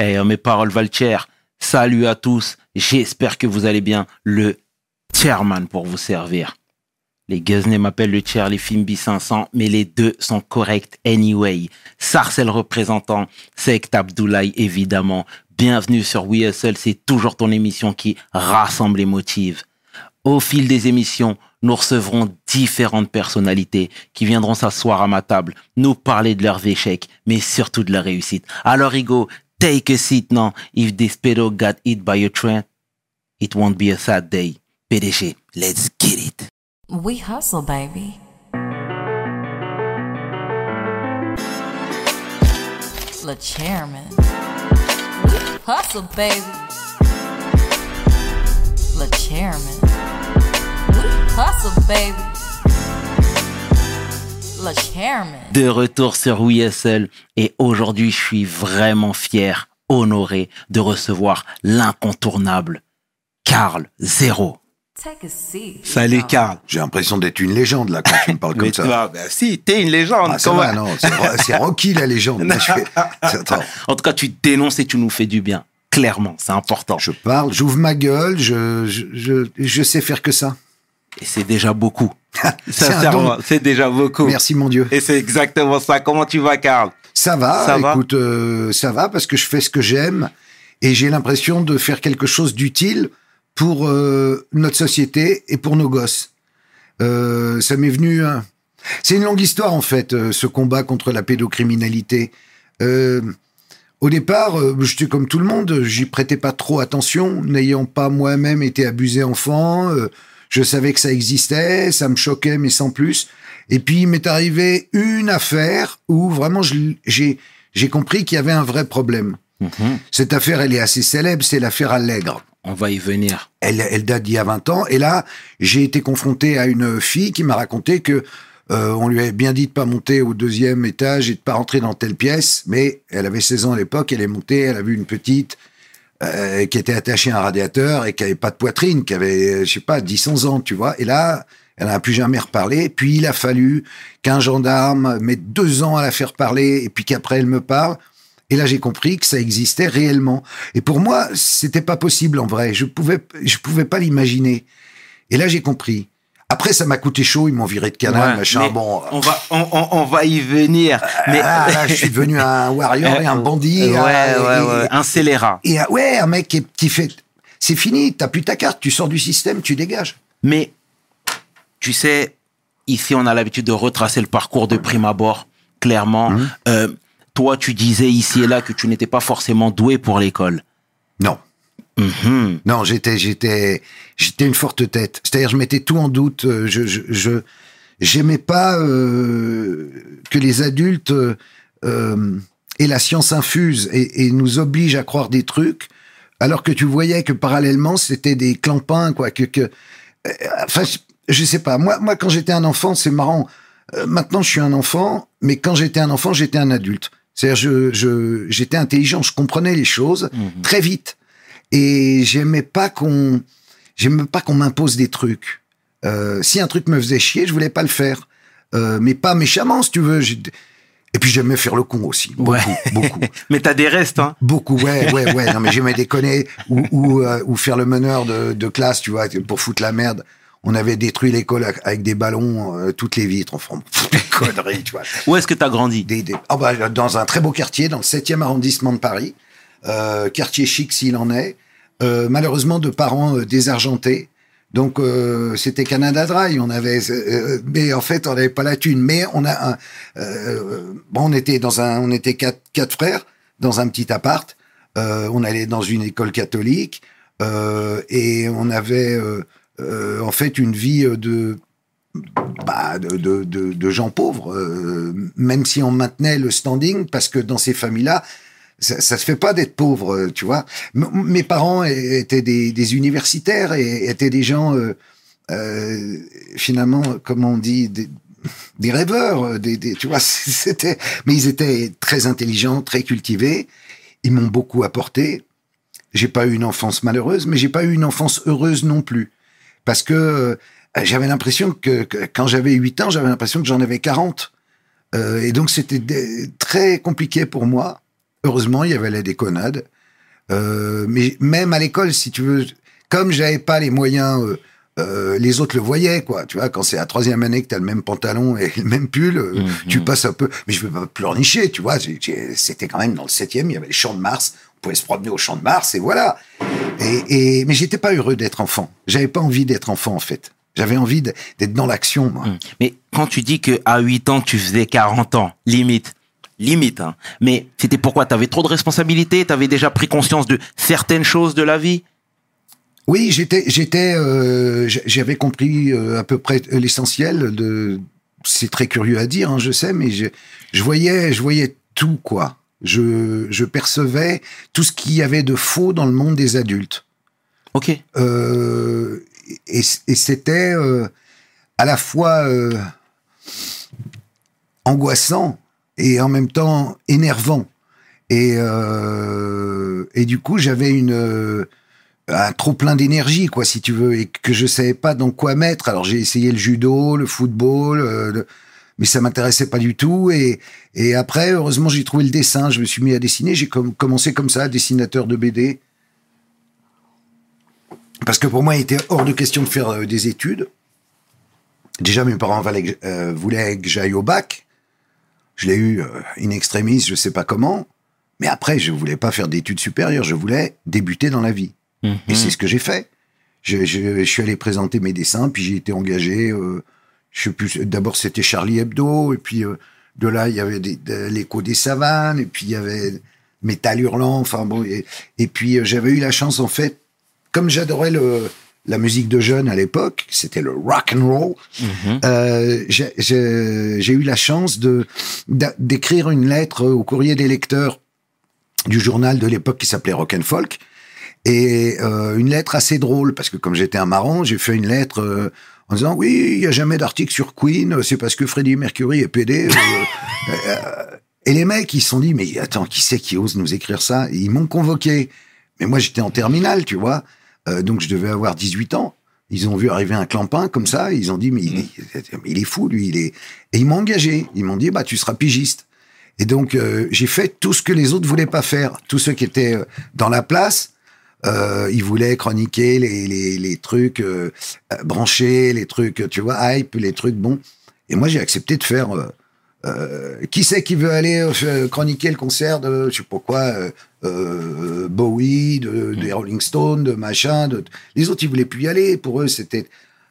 Hey, mes paroles valent cher. Salut à tous. J'espère que vous allez bien. Le chairman pour vous servir. Les Guzney m'appellent le chair, les Fimbi 500, mais les deux sont corrects anyway. Sarcel représentant, Sekt Abdoulaye évidemment. Bienvenue sur WeSL, c'est toujours ton émission qui rassemble les motive. Au fil des émissions, nous recevrons différentes personnalités qui viendront s'asseoir à ma table, nous parler de leurs échecs, mais surtout de leur réussite. Alors, Igo, Take a seat now. If this pedo got hit by a train, it won't be a sad day. PDG, let's get it. We hustle, baby. The chairman. We hustle, baby. The chairman. We hustle, baby. De retour sur WSL et aujourd'hui je suis vraiment fier, honoré de recevoir l'incontournable Carl Zero. Take a seat. Salut Carl. J'ai l'impression d'être une légende là quand tu me parles comme ça. ben, si, t'es une légende. Ah, ça comment- va, non, c'est Ro- c'est Rocky la légende. Je, fais- En tout cas, tu dénonces et tu nous fais du bien. Clairement, c'est important. je parle, j'ouvre ma gueule, je, je, je, je sais faire que ça. Et c'est déjà beaucoup. Sincèrement, c'est déjà beaucoup. Merci mon Dieu. Et c'est exactement ça. Comment tu vas, Carl Ça va, Ça va? écoute, euh, ça va parce que je fais ce que j'aime et j'ai l'impression de faire quelque chose d'utile pour euh, notre société et pour nos gosses. Euh, ça m'est venu. hein. C'est une longue histoire en fait, ce combat contre la pédocriminalité. Au départ, j'étais comme tout le monde, j'y prêtais pas trop attention, n'ayant pas moi-même été abusé enfant. Je savais que ça existait, ça me choquait, mais sans plus. Et puis, il m'est arrivé une affaire où vraiment j'ai j'ai compris qu'il y avait un vrai problème. Mhm. Cette affaire, elle est assez célèbre, c'est l'affaire Allègre. On va y venir. Elle, elle date d'il y a 20 ans. Et là, j'ai été confronté à une fille qui m'a raconté que euh, on lui avait bien dit de pas monter au deuxième étage et de pas rentrer dans telle pièce. Mais elle avait 16 ans à l'époque, elle est montée, elle a vu une petite euh, qui était attachée à un radiateur et qui avait pas de poitrine, qui avait, euh, je sais pas, 10-11 ans, tu vois. Et là, elle n'a plus jamais reparlé. Puis il a fallu qu'un gendarme mette deux ans à la faire parler et puis qu'après elle me parle. Et là, j'ai compris que ça existait réellement. Et pour moi, c'était pas possible en vrai. Je pouvais, je pouvais pas l'imaginer. Et là, j'ai compris. Après, ça m'a coûté chaud. Ils m'ont viré de canal, Ouais, machin. Bon. on va, on, on- on va y venir. Mais Ah, là, je suis devenu un warrior et un bandit. Ouais, ah, ouais, et- ouais. Un scélérat. Et, ah, ouais, un mec qui, qui fait. C'est fini. T'as plus ta carte. Tu sors du système. Tu dégages. Mais tu sais, ici, on a l'habitude de retracer le parcours de prime abord. Clairement, Mhm. Euh, toi, tu disais ici et là que tu n'étais pas forcément doué pour l'école. Non. Mhm. Non, j'étais, j'étais, j'étais une forte tête. C'est-à-dire, je mettais tout en doute. euh, Je, je, je j'aimais pas euh, que les adultes euh, aient la science infuse et, et nous obligent à croire des trucs, alors que tu voyais que parallèlement, c'était des clampins, quoi. Que, que, euh, enfin, je, je sais pas. Moi, moi, quand j'étais un enfant, c'est marrant. Euh, maintenant, je suis un enfant, mais quand j'étais un enfant, j'étais un adulte. C'est-à-dire, je, je, j'étais intelligent, je comprenais les choses Mhm. très vite et j'aimais pas qu'on j'aimais pas qu'on m'impose des trucs. Euh, si un truc me faisait chier, je voulais pas le faire, euh, mais pas méchamment, si tu veux. Et puis j'aimais faire le con aussi, beaucoup, Ouais. beaucoup, Mais t'as des restes, hein beaucoup. Ouais, ouais, ouais. Non, mais j'aimais déconner ou ou, euh, ou faire le meneur de, de classe, tu vois, pour foutre la merde. On avait détruit l'école avec- des ballons, euh, toutes les vitres, enfin, des conneries, tu vois. Où est-ce que t'as grandi? Des, des- ah bah, dans un très beau quartier, dans le 7e arrondissement de Paris, quartier chic s'il en est, euh, malheureusement de parents euh, désargentés. Donc euh, c'était Canada Dry, on avait, euh, mais en fait on n'avait pas la thune. Mais on a, euh, bon, on était dans un, on était quatre, quatre frères dans un petit appart. Euh, on allait dans une école catholique euh, et on avait euh, euh, en fait une vie euh, de bah, de, de, gens pauvres, euh, même si on maintenait le standing, parce que dans ces familles-là, ça, ça se fait pas d'être pauvre, euh, tu vois. Mes parents étaient des, des universitaires et étaient des gens, euh, euh, finalement, comme on dit, des, des rêveurs, euh, des, des, tu vois. C'était, mais ils étaient très intelligents, très cultivés. Ils m'ont beaucoup apporté. J'ai pas eu une enfance malheureuse, mais j'ai pas eu une enfance heureuse non plus, parce que euh, j'avais l'impression que, que quand j'avais 8 ans, j'avais l'impression que j'en avais 40. Euh, et donc c'était très compliqué pour moi. Heureusement, il y avait la déconnade. Euh, mais même à l'école, si tu veux, comme j'avais pas les moyens, euh, euh, les autres le voyaient, quoi. Tu vois, quand c'est la troisième année que t'as le même pantalon et le même pull, euh, Mhm. tu passes un peu. Mais je veux pas pleurnicher, tu vois. C'était quand même dans le septième, il y avait les champs de Mars. On pouvait se promener au champ de Mars et voilà. Et, et mais j'étais pas heureux d'être enfant. J'avais pas envie d'être enfant en fait. J'avais envie d'être dans l'action, moi. Hum. Mais quand tu dis que à 8 ans, tu faisais 40 ans, limite, limite, hein. Mais c'était pourquoi T'avais trop de responsabilités? T'avais déjà pris conscience de certaines choses de la vie? Oui, j'étais, j'étais, euh, j'avais compris euh, à peu près l'essentiel de. C'est très curieux à dire, hein, je sais, mais je, je voyais, je voyais tout quoi. Je, je percevais tout ce qu'il y avait de faux dans le monde des adultes. Ok. Euh, et et c'était euh, à la fois angoissant et en même temps énervant. Et, euh, et du coup, j'avais une euh, un trop plein d'énergie, quoi, si tu veux, et que je savais pas dans quoi mettre. Alors j'ai essayé le judo, le football, euh, mais ça m'intéressait pas du tout. Et, et après, heureusement, j'ai trouvé le dessin. Je me suis mis à dessiner. J'ai com- commencé comme ça, dessinateur de BD. Parce que pour moi, il était hors de question de faire des études. Déjà, mes parents voulaient que j'aille au bac. Je l'ai eu euh, in extremis, je sais pas comment. Mais après, je voulais pas faire d'études supérieures. Je voulais débuter dans la vie. Mhm. Et c'est ce que j'ai fait. Je, je- je suis allé présenter mes dessins, puis j'ai été engagé. euh, je sais plus. D'abord, c'était Charlie Hebdo, et puis euh, de là, il y avait des- de- l'écho des savanes, et puis il y avait Métal hurlant. Enfin bon, et, et puis euh, j'avais eu la chance, en fait, comme j'adorais le la musique de jeunes à l'époque, c'était le rock and roll. Mhm. Euh, j'ai- eu la chance de d'écrire une lettre au courrier des lecteurs du journal de l'époque qui s'appelait Rock and Folk et euh, une lettre assez drôle parce que comme j'étais un marrant, j'ai fait une lettre euh, en disant oui, il y a jamais d'article sur Queen, c'est parce que Freddie Mercury est pédé. euh, et les mecs, ils se sont dit mais attends, qui c'est qui ose nous écrire ça? Et Ils m'ont convoqué. Mais moi, j'étais en terminale, tu vois. Euh, donc, je devais avoir 18 ans. Ils ont vu arriver un clampin comme ça. Ils ont dit, mais il est, mais il est fou, lui. Il est... Et ils m'ont engagé. Ils m'ont dit, bah, tu seras pigiste. Et donc, euh, j'ai fait tout ce que les autres voulaient pas faire. Tous ceux qui étaient euh, dans la place, euh, ils voulaient chroniquer les, les, les trucs branchés, les trucs, tu vois, hype, les trucs bons. Et moi, j'ai accepté de faire. Euh, qui c'est qui veut aller euh, chroniquer le concert de, je sais pas quoi, euh, Bowie, de, des Rolling Stones, de machin. De... Les autres, ils voulaient plus y aller. Pour eux, c'était.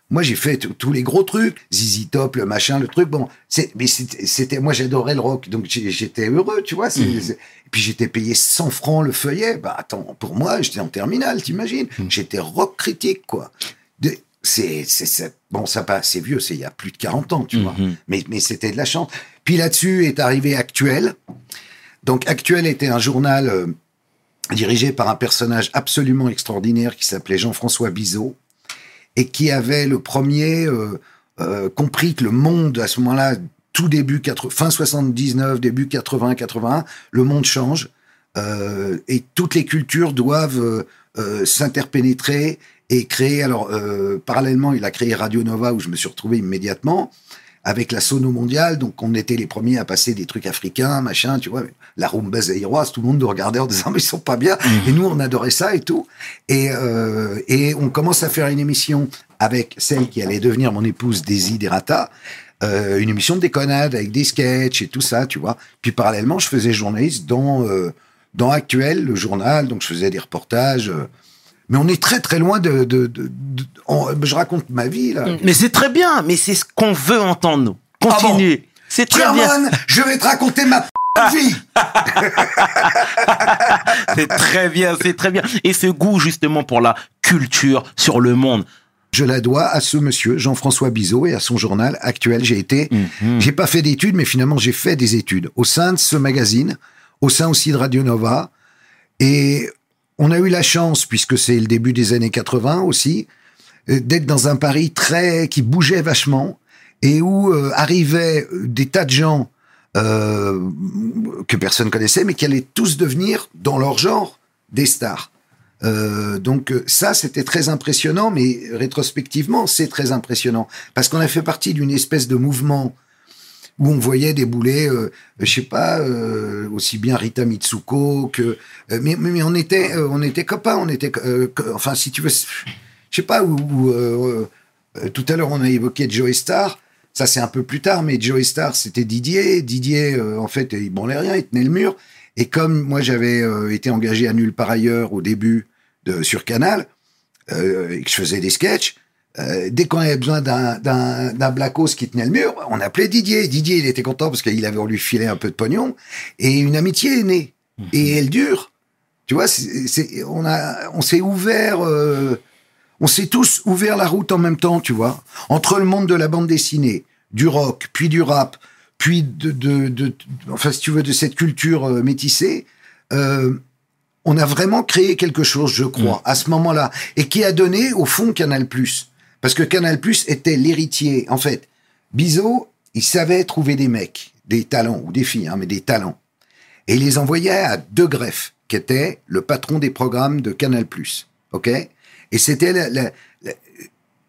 Moi, j'ai fait tous les gros trucs, ZZ Top, le machin, le truc. Bon, c'est, mais c'était, moi, j'adorais le rock, donc j'étais heureux, tu vois. c'est- Et puis j'étais payé 100 francs le feuillet. Bah attends, pour moi, j'étais en terminale, t'imagines J'étais rock critique, quoi. De- c'est, bon, ça c'est vieux, c'est il y a plus de 40 ans, tu vois. Mhm. Mais, mais c'était de la chance. Puis là-dessus est arrivé Actuel. Donc Actuel était un journal euh, dirigé par un personnage absolument extraordinaire qui s'appelait Jean-François Bizot et qui avait le premier euh, euh, compris que le monde à ce moment-là, tout début 80, fin 79, début 80, 81, le monde change et toutes les cultures doivent s'interpénétrer et créer. Alors euh, parallèlement, il a créé Radio Nova où je me suis retrouvé immédiatement avec la sono mondiale, donc on était les premiers à passer des trucs africains, machin, tu vois, la rumba zaïroise, tout le monde nous regardait en disant mais ils sont pas bien, et nous on adorait ça et tout, et euh, et on commence à faire une émission avec celle qui allait devenir mon épouse Daisy Derata, euh, une émission de déconnade avec des sketchs et tout ça, tu vois. Puis parallèlement, je faisais journaliste dans euh, dans Actuel, le journal, donc je faisais des reportages. Mais on est très très loin de. de, de- de- on- je raconte ma vie là. Mais c'est très bien, mais c'est ce qu'on veut entendre, nous. Ah bon Continue. c'est très bien. Sherman, je vais te raconter ma vie. C'est très bien, c'est très bien. Et ce goût, justement, pour la culture sur le monde. Je la dois à ce monsieur, Jean-François Bizot, et à son journal actuel. J'ai été, Mhm. j'ai pas fait d'études, mais finalement j'ai fait des études au sein de ce magazine, au sein aussi de Radio Nova. Et on a eu la chance, puisque c'est le début des années 80 aussi, euh, d'être dans un Paris très qui bougeait vachement et où euh, arrivaient des tas de gens euh, que personne connaissait, mais qui allaient tous devenir dans leur genre des stars. Euh, donc euh, ça, c'était très impressionnant, mais rétrospectivement, c'est très impressionnant parce qu'on a fait partie d'une espèce de mouvement où on voyait débouler, euh, je sais pas, euh, aussi bien Rita Mitsuko que, euh, mais, mais mais on était, euh, on était copains, on était, euh, enfin si tu veux, je sais pas où. où, euh, tout à l'heure on a évoqué Joey Star. Ça c'est un peu plus tard, mais Joey Star c'était Didier. Didier, en fait, il branlait rien, il tenait le mur. Et comme moi j'avais été engagé à nulle par ailleurs au début de sur Canal et que je faisais des sketchs. Euh, dès qu'on avait besoin d'un Blackos qui tenait le mur, on appelait Didier. Didier, il était content parce qu'il avait on lui filé un peu de pognon et une amitié est née et elle dure. Tu vois, c'est on a on s'est ouvert, euh, on s'est tous ouvert la route en même temps. Tu vois, entre le monde de la bande dessinée, du rock, puis du rap, puis de, de, de, de- enfin si tu veux de cette culture euh, métissée. Euh, on a vraiment créé quelque chose, je crois, à ce moment-là, et qui a donné, au fond, Canal+. Parce que Canal+, était l'héritier. En fait, Bizot, il savait trouver des mecs, des talents, ou des filles, hein, mais des talents. Et il les envoyait à De Greff, qui était le patron des programmes de Canal+. OK? Et c'était la-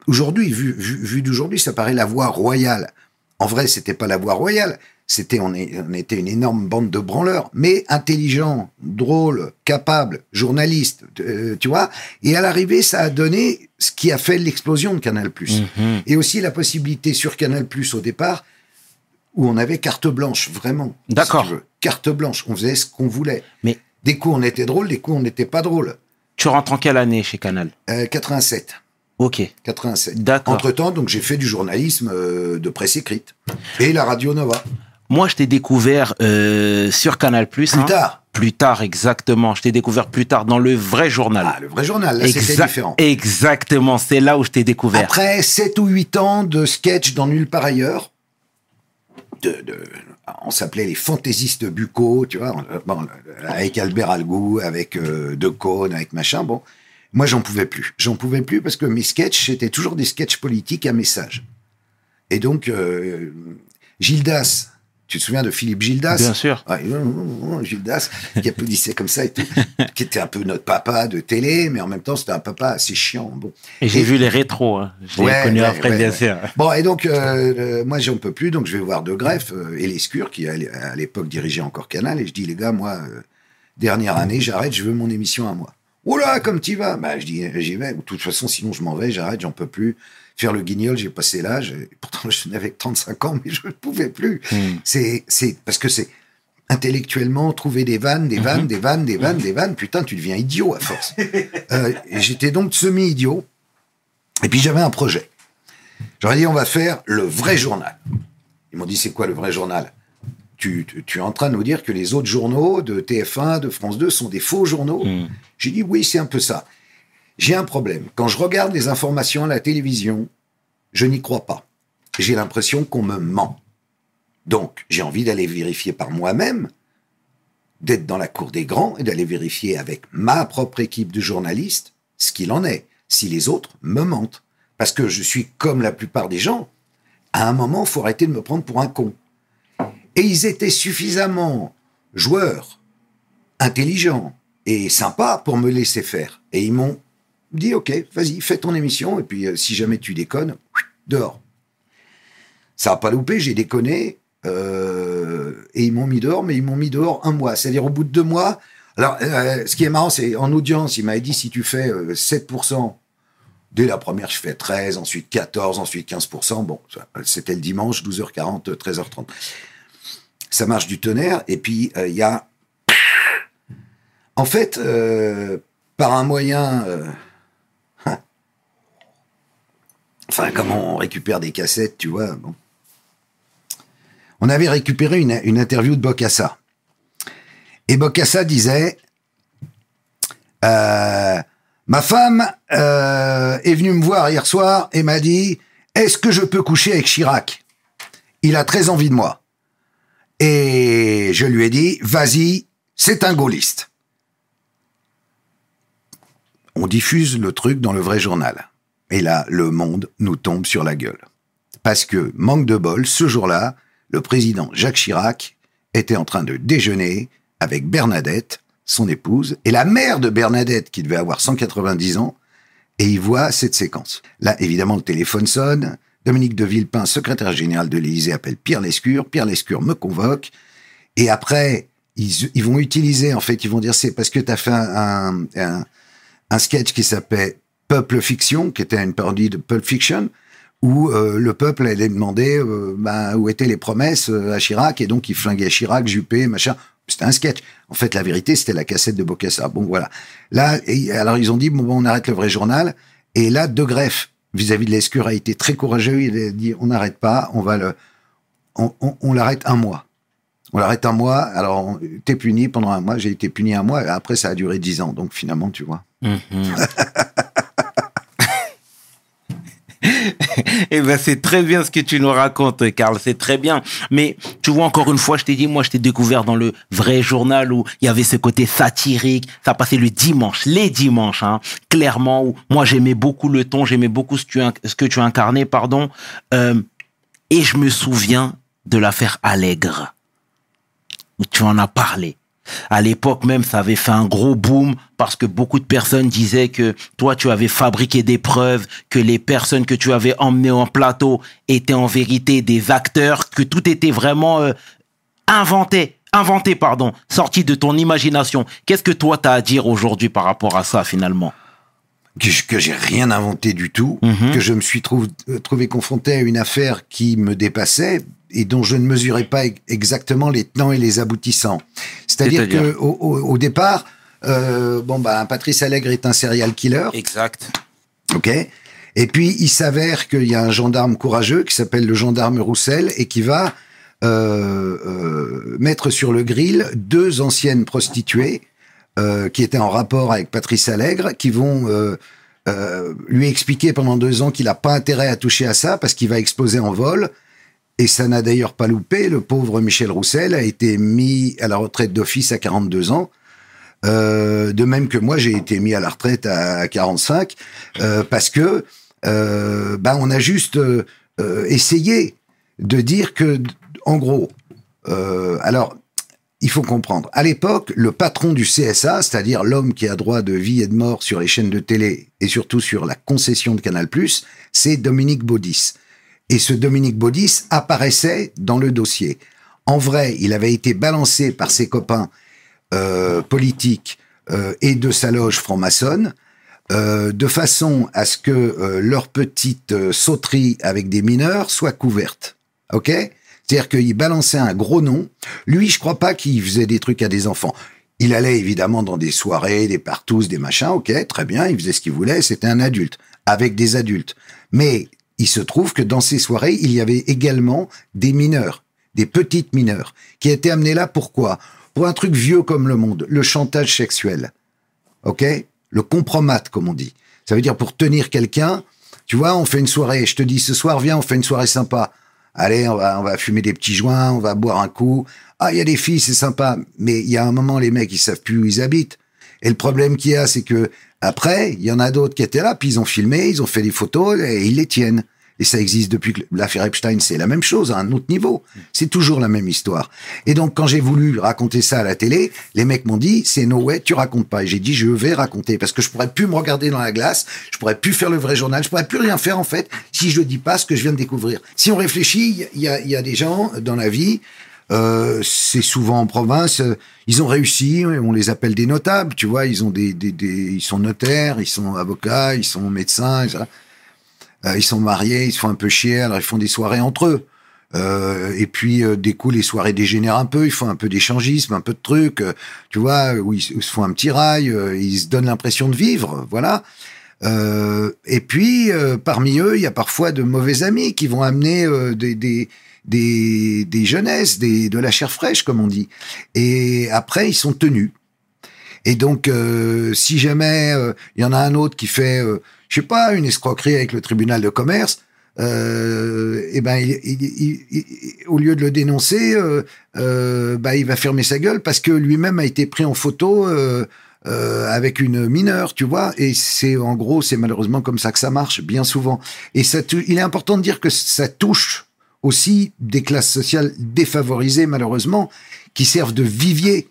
aujourd'hui, vu, vu, vu d'aujourd'hui, ça paraît la voie royale. En vrai, c'était pas la voie royale. C'était, on, était une énorme bande de branleurs, mais intelligents, drôles, capables, journalistes, euh, tu vois. Et à l'arrivée, ça a donné ce qui a fait l'explosion de Canal+. Mhm. Et aussi la possibilité sur Canal+, au départ, où on avait carte blanche, vraiment. D'accord. Carte blanche, on faisait ce qu'on voulait. Mais Des coups, on était drôle, des coups, on n'était pas drôle. tu rentres en quelle année chez Canal? Euh, 87. Ok. 87. D'accord. Entre-temps, donc j'ai fait du journalisme euh, de presse écrite. Et la Radio Nova. Moi, je t'ai découvert euh, sur Canal+. Plus Plus tard. Plus tard, exactement. Je t'ai découvert plus tard dans le vrai journal. Ah, le vrai journal, là, c'était différent. Exactement, c'est là où je t'ai découvert. Après 7 ou 8 ans de sketch dans Nulle part ailleurs, de, de- on s'appelait les fantaisistes buccaux, tu vois, on- bon, avec Albert Algou, avec euh, De Caunes, avec machin, bon. Moi, j'en pouvais plus. J'en pouvais plus parce que mes sketchs, c'était toujours des sketchs politiques à message. Et donc, euh, Gildas, tu te souviens de Philippe Gildas Bien sûr. Euh, Gildas, qui applaudissait comme ça et tout, qui était un peu notre papa de télé, mais en même temps, c'était un papa assez chiant. Bon. Et j'ai vu les rétros. hein. Ouais, connu ouais, après, ouais, bien sûr. Bon, et donc, euh, euh, moi, j'en peux plus, donc je vais voir De Greff euh, et Lescure, qui à l'époque dirigeait encore Canal, et je dis, les gars, moi, euh, dernière année, j'arrête, je veux mon émission à moi. Oula, comme tu vas Bah, je dis, j'y vais. De toute façon, sinon, je m'en vais, j'arrête, j'en peux plus. Faire le guignol, j'ai passé l'âge. Pourtant, je n'avais que 35 ans, mais je ne pouvais plus. Hmm. C'est, c'est, parce que c'est intellectuellement trouver des vannes, des vannes, des vannes, des vannes, des vannes. Putain, tu deviens idiot à force. Euh, j'étais donc semi-idiot. Et puis, j'avais un projet. J'aurais dit, on va faire le vrai journal. Ils m'ont dit, c'est quoi le vrai journal? Tu, tu, tu es en train de nous dire que les autres journaux de TF1, de France 2 sont des faux journaux? Mm. J'ai dit, oui, c'est un peu ça. J'ai un problème. Quand je regarde les informations à la télévision, je n'y crois pas. J'ai l'impression qu'on me ment. Donc, j'ai envie d'aller vérifier par moi-même, d'être dans la cour des grands et d'aller vérifier avec ma propre équipe de journalistes ce qu'il en est, si les autres me mentent. Parce que je suis comme la plupart des gens. À un moment, faut arrêter de me prendre pour un con. Et ils étaient suffisamment joueurs, intelligents et sympas pour me laisser faire. Et ils m'ont dit, OK, vas-y, fais ton émission, et puis euh, si jamais tu déconnes, dehors. Ça n'a pas loupé, j'ai déconné, euh, et ils m'ont mis dehors, mais ils m'ont mis dehors un mois. C'est-à-dire au bout de deux mois. Alors, euh, ce qui est marrant, c'est en audience, il m'avait dit, si tu fais euh, 7%, dès la première, je fais 13, ensuite 14, ensuite 15%. Bon, c'était le dimanche, 12h40, 13h30. Ça marche du tonnerre, et puis il y a en fait, par un moyen... euh, hein. Enfin, comment on récupère des cassettes, tu vois bon. On avait récupéré une, interview de Bocassa. Et Bocassa disait... euh, Ma femme euh, est venue me voir hier soir et m'a dit Est-ce que je peux coucher avec Chirac? Il a très envie de moi. Et je lui ai dit Vas-y, c'est un gaulliste on diffuse le truc dans le vrai journal. Et là, le monde nous tombe sur la gueule. Parce que, manque de bol, ce jour-là, le président Jacques Chirac était en train de déjeuner avec Bernadette, son épouse, et la mère de Bernadette, qui devait avoir 190 ans, et il voit cette séquence. Là, évidemment, le téléphone sonne, Dominique de Villepin, secrétaire général de l'Élysée, appelle Pierre Lescure. Pierre Lescure me convoque. Et après, ils, vont utiliser, en fait, ils vont dire c'est parce que tu as fait un, un, sketch qui s'appelait Peuple Fiction, qui était une parodie de Pulp Fiction, où euh, le peuple allait demander euh, ben, où étaient les promesses euh, à Chirac, et donc il flinguait Chirac, Juppé, machin. C'était un sketch. En fait, la vérité, c'était la cassette de Bocassa. Bon, voilà. Là, et- alors ils ont dit, bon, on arrête le vrai journal. Et là, De Greff, vis-à-vis de Lescure, a été très courageux. Il a dit, on n'arrête pas, on va le, on, on- on l'arrête un mois. On l'arrête un mois. Alors, t'es puni pendant un mois. J'ai été puni un mois. et Après, ça a duré dix ans. Donc, finalement, tu vois. Mhm. Eh ben, c'est très bien ce que tu nous racontes, Karl. C'est très bien. Mais tu vois, encore une fois, je t'ai dit, moi, je t'ai découvert dans le vrai journal où il y avait ce côté satirique. Ça passait le dimanche, les dimanches, hein, clairement. Où moi, j'aimais beaucoup le ton, j'aimais beaucoup ce que tu, incarnais, pardon. Euh, et je me souviens de l'affaire Allègre, tu en as parlé. À l'époque même, ça avait fait un gros boom parce que beaucoup de personnes disaient que toi, tu avais fabriqué des preuves, que les personnes que tu avais emmenées en plateau étaient en vérité des acteurs, que tout était vraiment euh, inventé, inventé, pardon, sorti de ton imagination. Qu'est-ce que toi, t'as à dire aujourd'hui par rapport à ça, finalement? Que, j'ai rien inventé du tout, Mhm. que je me suis trouv- euh, trouvé confronté à une affaire qui me dépassait et dont je ne mesurais pas exactement les tenants et les aboutissants. C'est-à-dire que au, départ, euh, bon bah Patrice Allègre est un serial killer, Exact. ok. Et puis il s'avère qu'il y a un gendarme courageux qui s'appelle le gendarme Roussel et qui va euh, euh, mettre sur le grill deux anciennes prostituées qui étaient en rapport avec Patrice Allègre, qui vont lui expliquer pendant deux ans qu'il n'a pas intérêt à toucher à ça parce qu'il va exploser en vol. Et ça n'a d'ailleurs pas loupé. Le pauvre Michel Roussel a été mis à la retraite d'office à 42 ans. Euh, de même que moi, j'ai été mis à la retraite à 45 euh, parce que euh, ben on a juste essayé de dire que, en gros, alors il faut comprendre. À l'époque, le patron du CSA, c'est-à-dire l'homme qui a droit de vie et de mort sur les chaînes de télé et surtout sur la concession de Canal+, c'est Dominique Baudis. Et ce Dominique Baudis apparaissait dans le dossier. En vrai, il avait été balancé par ses copains euh, politiques euh, et de sa loge franc-maçonne, euh, de façon à ce que euh, leur petite euh, sauterie avec des mineurs soit couverte. Ok? C'est-à-dire qu'il balançait un gros nom. Lui, je crois pas qu'il faisait des trucs à des enfants. Il allait évidemment dans des soirées, des partous, des machins. Ok, très bien, il faisait ce qu'il voulait. C'était un adulte avec des adultes. Mais il se trouve que dans ces soirées, il y avait également des mineurs, des petites mineurs, qui étaient amenés là pourquoi? Pour un truc vieux comme le monde, le chantage sexuel. Ok? Le compromat, comme on dit. Ça veut dire pour tenir quelqu'un, tu vois, on fait une soirée, je te dis ce soir, viens, on fait une soirée sympa. Allez, on va, on va fumer des petits joints, on va boire un coup. Ah, il y a des filles, c'est sympa. Mais il y a un moment, les mecs, ils savent plus où ils habitent. Et le problème qu'il y a, c'est que après, il y en a d'autres qui étaient là, puis ils ont filmé, ils ont fait des photos et ils les tiennent. Et ça existe depuis que l'affaire Epstein, c'est la même chose, à un autre niveau. C'est toujours la même histoire. Et donc, quand j'ai voulu raconter ça à la télé, les mecs m'ont dit, c'est no way, tu racontes pas. Et j'ai dit, je vais raconter, parce que je pourrais plus me regarder dans la glace, je pourrais plus faire le vrai journal, je pourrais plus rien faire, en fait, si je dis pas ce que je viens de découvrir. Si on réfléchit, il y a, il y a des gens dans la vie, euh, c'est souvent en province. euh, Ils ont réussi, on les appelle des notables, tu vois. Ils ont des, ils sont notaires, ils sont avocats, ils sont médecins. Euh, ils sont mariés, ils se font un peu chier, alors ils font des soirées entre eux. Euh, et puis euh, des coups, les soirées dégénèrent un peu, ils font un peu d'échangisme, un peu de trucs, euh, tu vois, où ils, se font un petit rail, euh, ils se donnent l'impression de vivre, voilà. Euh, et puis euh, parmi eux, il y a parfois de mauvais amis qui vont amener euh, des des des jeunesses, des de la chair fraîche comme on dit. Et après, ils sont tenus. Et donc, euh, si jamais euh, il y en a un autre qui fait, euh, je sais pas, une escroquerie avec le tribunal de commerce, euh, et ben, il, il- il- au lieu de le dénoncer, bah, il va fermer sa gueule parce que lui-même a été pris en photo avec une mineure, tu vois. Et c'est en gros, c'est malheureusement comme ça que ça marche bien souvent. Et ça, il est important de dire que ça touche aussi des classes sociales défavorisées malheureusement qui servent de vivier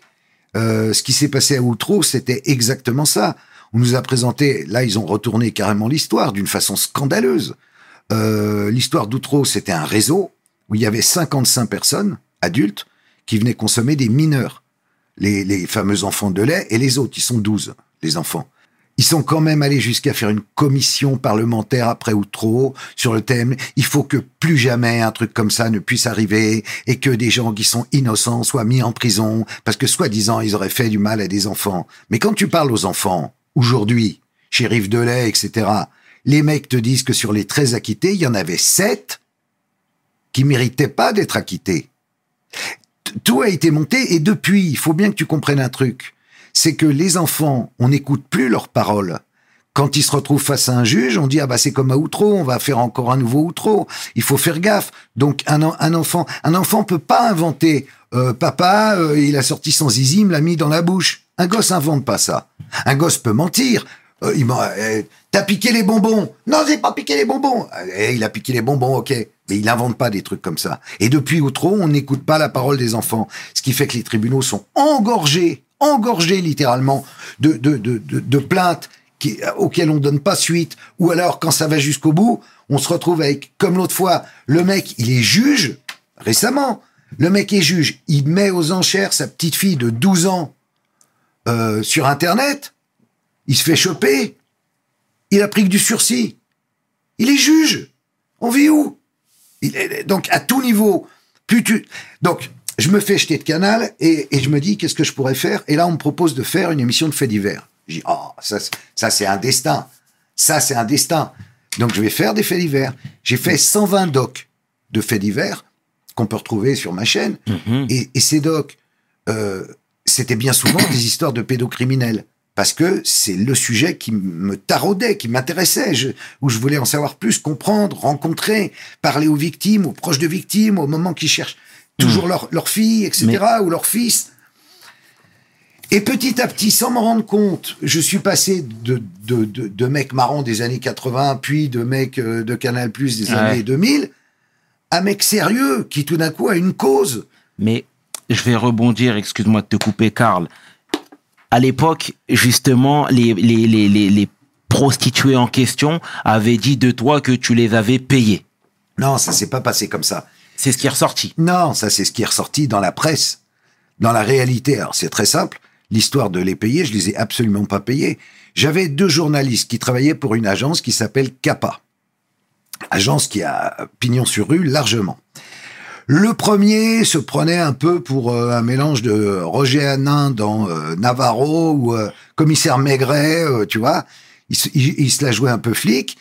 euh, ce qui s'est passé à Outreau, c'était exactement ça. On nous a présenté, là, ils ont retourné carrément l'histoire d'une façon scandaleuse. euh, l'histoire d'Outreau, c'était un réseau où il y avait 55 personnes, adultes, qui venaient consommer des mineurs. Les, les fameux enfants de lait et les autres, ils sont 12, les enfants. Ils sont quand même allés jusqu'à faire une commission parlementaire après Outreau sur le thème il faut que plus jamais un truc comme ça ne puisse arriver et que des gens qui sont innocents soient mis en prison parce que soi-disant ils auraient fait du mal à des enfants. Mais quand tu parles aux enfants, aujourd'hui, Rive de Lait, etc., les mecs te disent que sur les 13 acquittés, il y en avait 7 qui méritaient pas d'être acquittés. Tout a été monté et depuis, il faut bien que tu comprennes un truc. C'est que les enfants, on n'écoute plus leurs paroles. Quand ils se retrouvent face à un juge, on dit ah bah c'est comme à Outreau, on va faire encore un nouveau Outreau. Il faut faire gaffe. Donc un, en- un enfant, un enfant peut pas inventer. euh, papa, euh, il a sorti son zizi, il me l'a mis dans la bouche. Un gosse invente pas ça. Un gosse peut mentir. Euh, il m'a, t'as piqué les bonbons. Non, j'ai pas piqué les bonbons. Eh, il a piqué les bonbons, ok. Mais il invente pas des trucs comme ça. Et depuis Outreau, on n'écoute pas la parole des enfants. Ce qui fait que les tribunaux sont engorgés, engorgés littéralement de, plaintes auxquelles on donne pas suite. Ou alors, quand ça va jusqu'au bout, on se retrouve avec, comme l'autre fois, le mec, il est juge, récemment. Le mec est juge. Il met aux enchères sa petite fille de 12 ans euh, sur Internet. Il se fait choper. Il a pris que du sursis. Il est juge. On vit où? Donc, à tout niveau. Plus tu... Donc, je me fais jeter de canal et, et je me dis, qu'est-ce que je pourrais faire? Et là, on me propose de faire une émission de faits divers. Je dis, oh, ça, c'est- ça c'est un destin. Ça, c'est un destin. Donc, je vais faire des faits divers. J'ai fait 120 docs de faits divers qu'on peut retrouver sur ma chaîne. Et, et ces docs, euh, c'était bien souvent des histoires de pédocriminels. Parce que c'est le sujet qui me taraudait, qui m'intéressait, où je voulais en savoir plus, comprendre, rencontrer, parler aux victimes, aux proches de victimes, au moment qu'ils cherchent toujours leur, leur fille, etc., ou leur fils. Et petit à petit, sans m'en rendre compte, je suis passé de, de, de, de mec marrant des années 80, puis de mec euh, de Canal Plus des Ouais. années 2000, à mec sérieux qui tout d'un coup a une cause. Mais je vais rebondir, excuse-moi de te couper, Karl. À l'époque, justement, les, les, les, les, les prostituées en question avaient dit de toi que tu les avais payées. Non, ça s'est pas passé comme ça. C'est ce qui est ressorti. Non, ça c'est ce qui est ressorti dans la presse. Dans la réalité, alors c'est très simple, l'histoire de les payer, je les ai absolument pas payés. J'avais deux journalistes qui travaillaient pour une agence qui s'appelle Kappa. Agence qui a pignon sur rue largement. Le premier se prenait un peu pour euh, un mélange de Roger Hanin dans euh, Navarro ou euh, commissaire Maigret, tu vois. Il- il se la jouait un peu flic.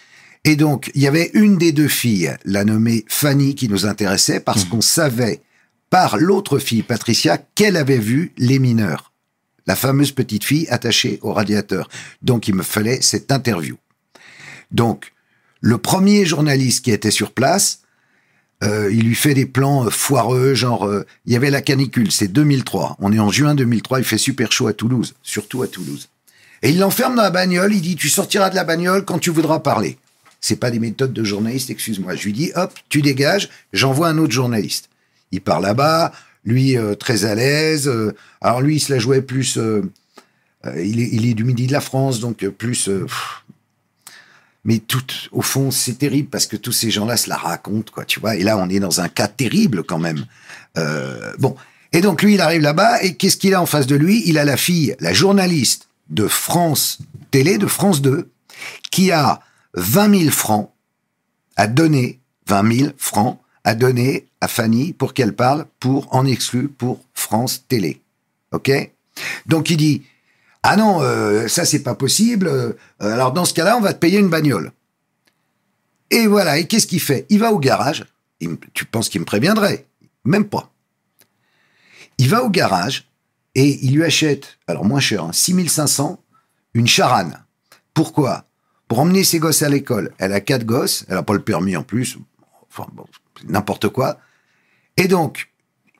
Et donc, il y avait une des deux filles, la nommée Fanny, qui nous intéressait parce qu'on savait par l'autre fille, Patricia, qu'elle avait vu les mineurs. La fameuse petite fille attachée au radiateur. Donc, il me fallait cette interview. Donc, le premier journaliste qui était sur place, euh, il lui fait des plans euh, foireux, genre, euh, il y avait la canicule, c'est 2003. On est en juin 2003, il fait super chaud à Toulouse, surtout à Toulouse. Et il l'enferme dans la bagnole, il dit, tu sortiras de la bagnole quand tu voudras parler. C'est pas des méthodes de journaliste, excuse-moi. Je lui dis, hop, tu dégages, j'envoie un autre journaliste. Il part là-bas, lui, euh, très à l'aise. euh, alors lui, il se la jouait plus... euh, il, est, du midi de la France, donc plus... mais tout, au fond, c'est terrible parce que tous ces gens-là se la racontent, quoi, tu vois. Et là, on est dans un cas terrible quand même. Bon. Et donc, lui, il arrive là-bas et qu'est-ce qu'il a en face de lui? Il a la fille, la journaliste de France Télé, de France 2, qui a 20 000 francs à donner, 20 000 francs à donner à Fanny pour qu'elle parle pour, en exclu, pour France Télé. OK? Donc, il dit, ah non, euh, ça c'est pas possible. euh, alors dans ce cas-là, on va te payer une bagnole. Et voilà. Et qu'est-ce qu'il fait? Il va au garage. Tu penses qu'il me préviendrait? Même pas. Il va au garage et il lui achète, alors moins cher, hein, 6500, une charane. Pourquoi? Pour emmener ses gosses à l'école. Elle a quatre gosses, elle a pas le permis en plus. Enfin bon, n'importe quoi. Et donc,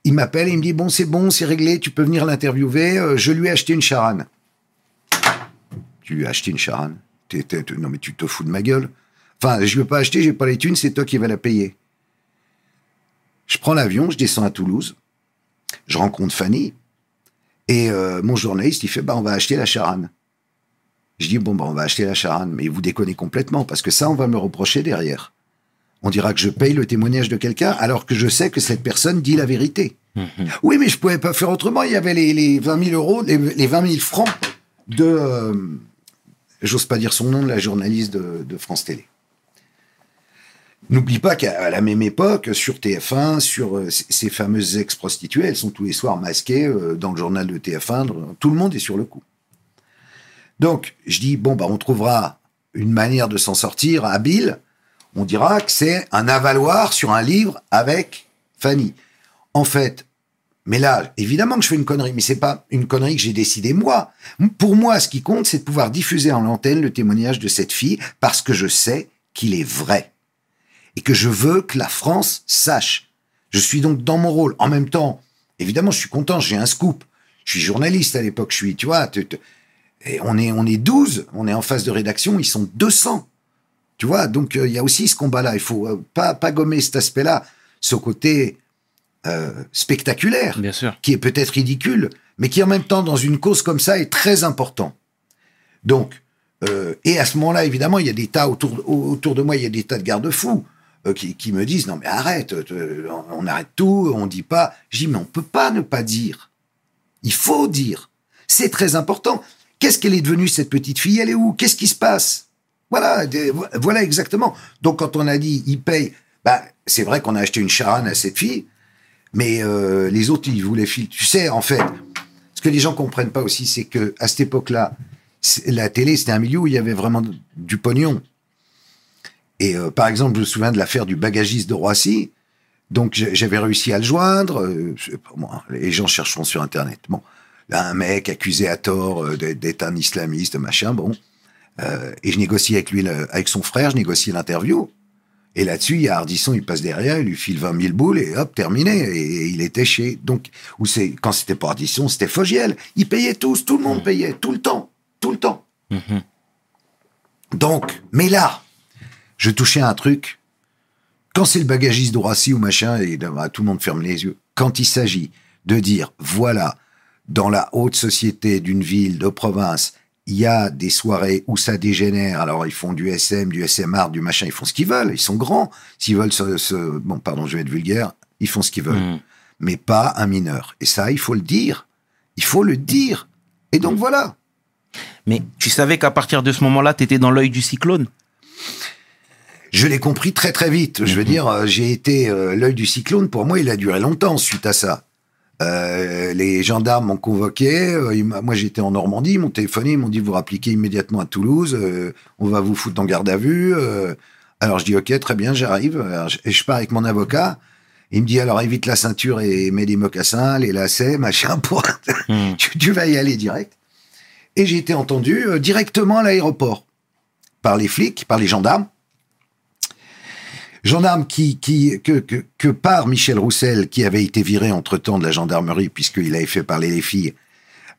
il m'appelle et il me dit bon c'est bon, c'est réglé, tu peux venir l'interviewer. euh, je lui ai acheté une charane. Tu lui as acheté une charane? Non mais tu te fous de ma gueule. Enfin, je ne veux pas acheter, j'ai pas les thunes, c'est toi qui vas la payer. Je prends l'avion, je descends à Toulouse, je rencontre Fanny, et euh, mon journaliste, il fait, bah on va acheter la charane. Je dis, bon, bah on va acheter la charane, mais vous déconnez complètement, parce que ça, on va me le reprocher derrière. On dira que je paye le témoignage de quelqu'un alors que je sais que cette personne dit la vérité. Mhm. Oui, mais je pouvais pas faire autrement. Il y avait les, les 20 000 euros, les, les 20 000 francs de, euh, j'ose pas dire son nom, de la journaliste de, de France Télé. N'oublie pas qu'à la même époque, sur TF1, sur euh, ces fameuses ex-prostituées, elles sont tous les soirs masquées euh, dans le journal de TF1. Tout le monde est sur le coup. Donc, je dis, bon, bah, on trouvera une manière de s'en sortir habile. On dira que c'est un avaloir sur un livre avec Fanny. En fait, mais là, évidemment que je fais une connerie, mais c'est pas une connerie que j'ai décidé moi. Pour moi, ce qui compte, c'est de pouvoir diffuser en l'antenne le témoignage de cette fille parce que je sais qu'il est vrai. Et que je veux que la France sache. Je suis donc dans mon rôle. En même temps, évidemment, je suis content, j'ai un scoop. Je suis journaliste à l'époque, je suis, tu vois, et on est, on est 12, on est en phase de rédaction, ils sont 200. Tu vois, donc euh, il y a aussi ce combat-là. Il faut euh, pas, pas gommer cet aspect-là, ce côté euh, spectaculaire Bien sûr. qui est peut-être ridicule, mais qui en même temps, dans une cause comme ça, est très important. Donc, et à ce moment-là, évidemment, il y a des tas autour, au- autour de moi, il y a des tas de garde-fous qui, qui me disent non mais arrête, on on arrête tout, on dit pas. Je dis mais on peut pas ne pas dire. Il faut dire. C'est très important. Qu'est-ce qu'elle est devenue cette petite fille? Elle est où? Qu'est-ce qui se passe? Voilà, voilà exactement. Donc quand on a dit il paye, bah c'est vrai qu'on a acheté une charane à cette fille, mais euh, les autres ils voulaient filer. Tu sais, en fait, ce que les gens comprennent pas aussi, c'est que à cette époque-là, la télé c'était un milieu où il y avait vraiment du pognon. Et euh, par exemple, je me souviens de l'affaire du bagagiste de Roissy. Donc j'avais réussi à le joindre. euh, les gens chercheront sur Internet. Bon, là un mec accusé à tort euh, d'être un islamiste, machin. Bon, Euh, et je négocie avec lui, le- avec son frère, je négocie l'interview. Et là-dessus, il y a Ardisson, il passe derrière, il lui file 20 000 boules et hop, terminé. Et, il était chez. Donc, ou c'est quand c'était pas Ardisson, c'était Fogiel. Ils payaient tous, tout le monde payait, tout le temps, tout le temps. Mhm. Donc, mais là, je touchais à un truc. Quand c'est le bagagiste de Roissy ou machin, et bah, tout le monde ferme les yeux. Quand il s'agit de dire, voilà, dans la haute société d'une ville, de province, il y a des soirées où ça dégénère. Alors, ils font du SM, du SM art, du machin, ils font ce qu'ils veulent. Ils sont grands. S'ils veulent se, se- bon, pardon, je vais être vulgaire, ils font ce qu'ils veulent. Mhm. Mais pas un mineur. Et ça, il faut le dire. Il faut le dire. Et donc, voilà. Mais tu savais qu'à partir de ce moment-là, tu étais dans l'œil du cyclone? Je l'ai compris très très vite. Je veux dire, euh, j'ai été euh, l'œil du cyclone. Pour moi, il a duré longtemps suite à ça. Euh, les gendarmes m'ont convoqué. euh, moi, j'étais en Normandie. Ils m'ont téléphoné. Ils m'ont dit vous rappliquez immédiatement à Toulouse. euh, on va vous foutre en garde à vue. euh. alors je dis ok, très bien, j'arrive. Et je pars avec mon avocat. Il me dit alors évite la ceinture et mets des mocassins, les lacets, machin pour tu, tu vas y aller direct. Et j'ai été entendu euh, directement à l'aéroport par les flics, par les gendarmes. Que, que par Michel Roussel, qui avait été viré entre-temps de la gendarmerie, puisqu'il avait fait parler les filles,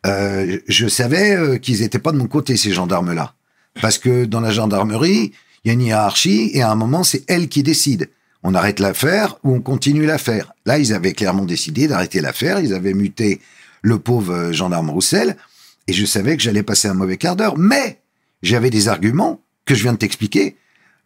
euh, je savais euh, qu'ils n'étaient pas de mon côté, ces gendarmes-là. Parce que dans la gendarmerie, il y a une hiérarchie, et à un moment, c'est elle qui décide. On arrête l'affaire ou on continue l'affaire. Là, ils avaient clairement décidé d'arrêter l'affaire. Ils avaient muté le pauvre euh, gendarme Roussel, et je savais que j'allais passer un mauvais quart d'heure. Mais j'avais des arguments que je viens de t'expliquer.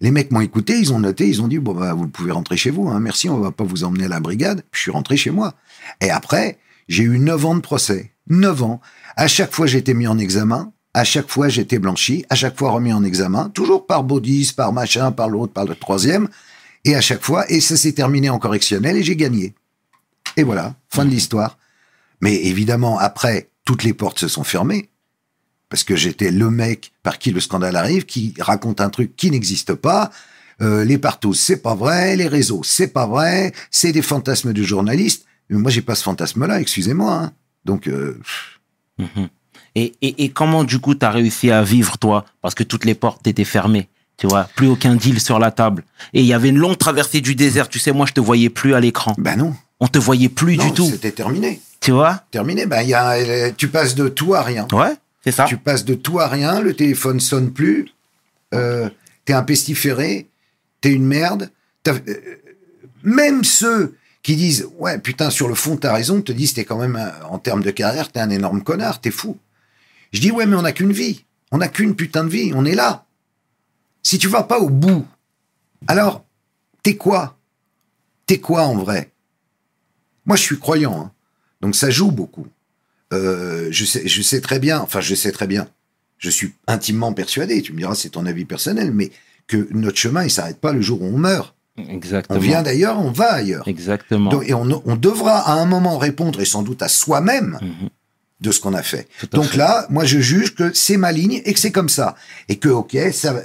Les mecs m'ont écouté, ils ont noté, ils ont dit bon bah vous pouvez rentrer chez vous, hein, merci, on va pas vous emmener à la brigade. Je suis rentré chez moi. Et après, j'ai eu neuf ans de procès, neuf ans. À chaque fois, j'étais mis en examen. À chaque fois, j'étais blanchi. À chaque fois, remis en examen. Toujours par Baudis, par machin, par l'autre, par le troisième. Et à chaque fois, et ça s'est terminé en correctionnel et j'ai gagné. Et voilà, fin de l'histoire. Mais évidemment, après, toutes les portes se sont fermées. Parce que j'étais le mec par qui le scandale arrive, qui raconte un truc qui n'existe pas. Euh, les partout, c'est pas vrai. Les réseaux, c'est pas vrai. C'est des fantasmes de journalistes. Mais moi, j'ai pas ce fantasme-là, excusez-moi. hein. Donc, euh, Mhm. Et, et, et comment, du coup, tu as réussi à vivre, toi? Parce que toutes les portes étaient fermées. Tu vois, plus aucun deal sur la table. Et il y avait une longue traversée du désert. Tu sais, moi, je te voyais plus à l'écran. ben non. On te voyait plus non, du tout. C'était terminé. Tu vois? Terminé. Ben, y a, euh, tu passes de tout à rien. Ouais, Tu passes de tout à rien, le téléphone sonne plus, euh, t'es un pestiféré, t'es une merde. Euh, même ceux qui disent ouais putain sur le fond t'as raison, te disent t'es quand même en termes de carrière t'es un énorme connard, t'es fou. Je dis ouais mais on n'a qu'une vie, on n'a qu'une putain de vie, on est là. Si tu vas pas au bout, alors t'es quoi? T'es quoi en vrai? Moi, je suis croyant, hein. donc ça joue beaucoup. Euh, je, sais, je sais très bien, enfin, je sais très bien, je suis intimement persuadé, tu me diras, c'est ton avis personnel, mais que notre chemin, il s'arrête pas le jour où on meurt. Exactement. On vient d'ailleurs, on va ailleurs. Exactement. Donc, et on, on devra à un moment répondre, et sans doute à soi-même, Mhm. de ce qu'on a fait. Donc fait. là, moi, je juge que c'est ma ligne et que c'est comme ça. Et que, ok, ça va.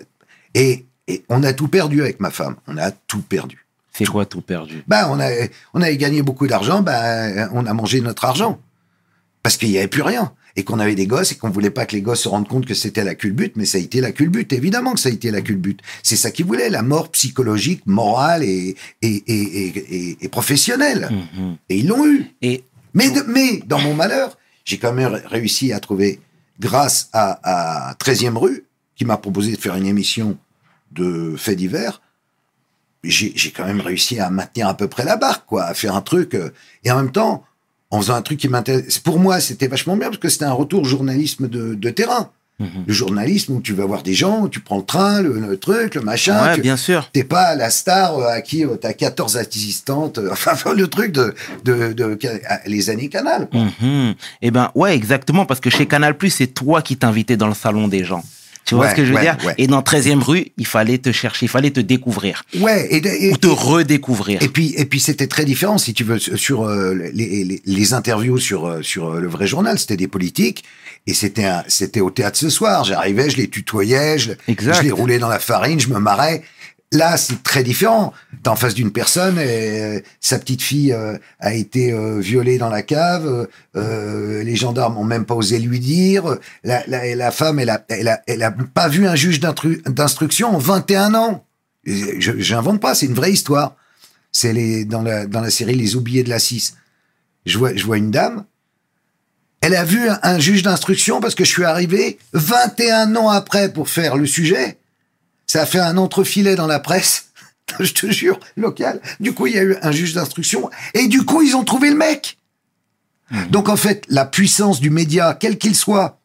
Et, et on a tout perdu avec ma femme. On a tout perdu. C'est quoi tout perdu? Bah, on, a, on avait gagné beaucoup d'argent, bah, on a mangé notre argent. Parce qu'il n'y avait plus rien. Et qu'on avait des gosses et qu'on voulait pas que les gosses se rendent compte que c'était la culbute, mais ça a été la culbute. Évidemment que ça a été la culbute. C'est ça qu'ils voulaient, la mort psychologique, morale et, et, et, et, professionnelle. Mhm. Et ils l'ont eu. Et Mais, mais dans mon malheur, j'ai quand même réussi à trouver, grâce à, à 13e rue, qui m'a proposé de faire une émission de faits divers, j'ai j'ai quand même réussi à maintenir à peu près la barque, quoi, à faire un truc. euh, et en même temps, en faisant un truc qui m'intéresse. Pour moi, c'était vachement bien parce que c'était un retour journalisme de, de terrain. Mhm. Le journalisme où tu vas voir des gens, où tu prends le train, le, le truc, le machin. ouais, tu- bien sûr. T'es pas la star euh, à qui euh, t'as 14 assistantes, euh, enfin le truc de, de, de, les années Canal. quoi. Mhm. Eh ben ouais, exactement, parce que chez Canal+, c'est toi qui t'invitais dans le salon des gens. Tu vois Ouais, ce que je veux ouais, dire ouais. Et dans 13e rue, il fallait te chercher, il fallait te découvrir Ouais, et, et, ou te redécouvrir. et puis et puis c'était très différent si tu veux sur euh, les, les, les interviews sur euh, sur euh, le vrai journal, c'était des politiques et c'était un- c'était au théâtre ce soir. J'arrivais, je les tutoyais, je, je les roulais dans la farine, je me marrais. Là, c'est très différent. T'es en face d'une personne, et, euh, sa petite fille euh, a été euh, violée dans la cave. les gendarmes ont même pas osé lui dire. La, femme, elle a, pas vu un juge d'instru- d'instruction en 21 ans. J'invente pas, c'est une vraie histoire. C'est dans la série Les oubliés de la 6. Je vois une dame. Elle a vu un, un juge d'instruction parce que je suis arrivé 21 ans après pour faire le sujet. Ça a fait un entrefilet dans la presse. Je te jure, local. Du coup, il y a eu un juge d'instruction. Et du coup, ils ont trouvé le mec. Donc, en fait, la puissance du média, quel qu'il soit,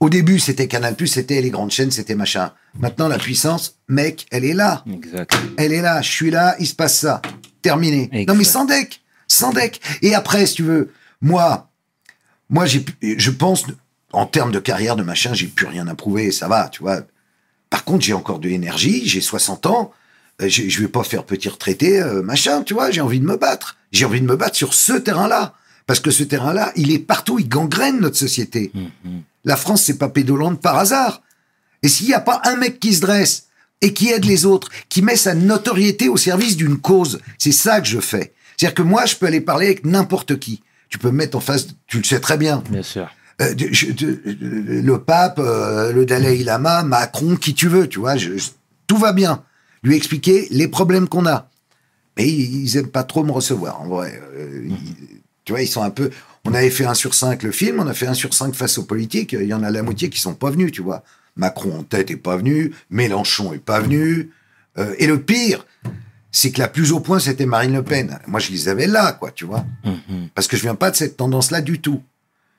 au début, c'était Canal+, c'était les grandes chaînes, c'était machin. Maintenant, la puissance, mec, elle est là. Exact. Elle est là, je suis là, il se passe ça. Terminé. Exact. Non mais sans deck, sans deck. Et après, si tu veux, moi, moi j'ai, je pense, en termes de carrière, de machin, j'ai plus rien à prouver, ça va, tu vois. Par contre, j'ai encore de l'énergie, j'ai 60 ans, euh, j'ai- je vais pas faire petit retraité, euh, machin, tu vois, j'ai envie de me battre. J'ai envie de me battre sur ce terrain-là. Parce que ce terrain-là, il est partout, il gangrène notre société. Mhm. La France, c'est pas pédolante par hasard. Et s'il n'y a pas un mec qui se dresse et qui aide les autres, qui met sa notoriété au service d'une cause, c'est ça que je fais. C'est-à-dire que moi, je peux aller parler avec n'importe qui. Tu peux me mettre en face, tu le sais très bien. Bien sûr. Euh, je- le pape, euh, le Dalai Lama, Macron, qui tu veux, tu vois, je- tout va bien. Lui expliquer les problèmes qu'on a. Mais ils, ils aiment pas trop me recevoir, en vrai. Euh, ils- tu vois, ils sont un peu. On avait fait un sur 5 le film, on a fait un sur 5 face aux politiques. Il y en a la moitié qui sont pas venus, tu vois. Macron en tête est pas venu, Mélenchon est pas venu. Euh, et le pire, c'est que la plus au point, c'était Marine Le Pen. Moi, je les avais là, quoi, tu vois. Mhm. Parce que je viens pas de cette tendance-là du tout.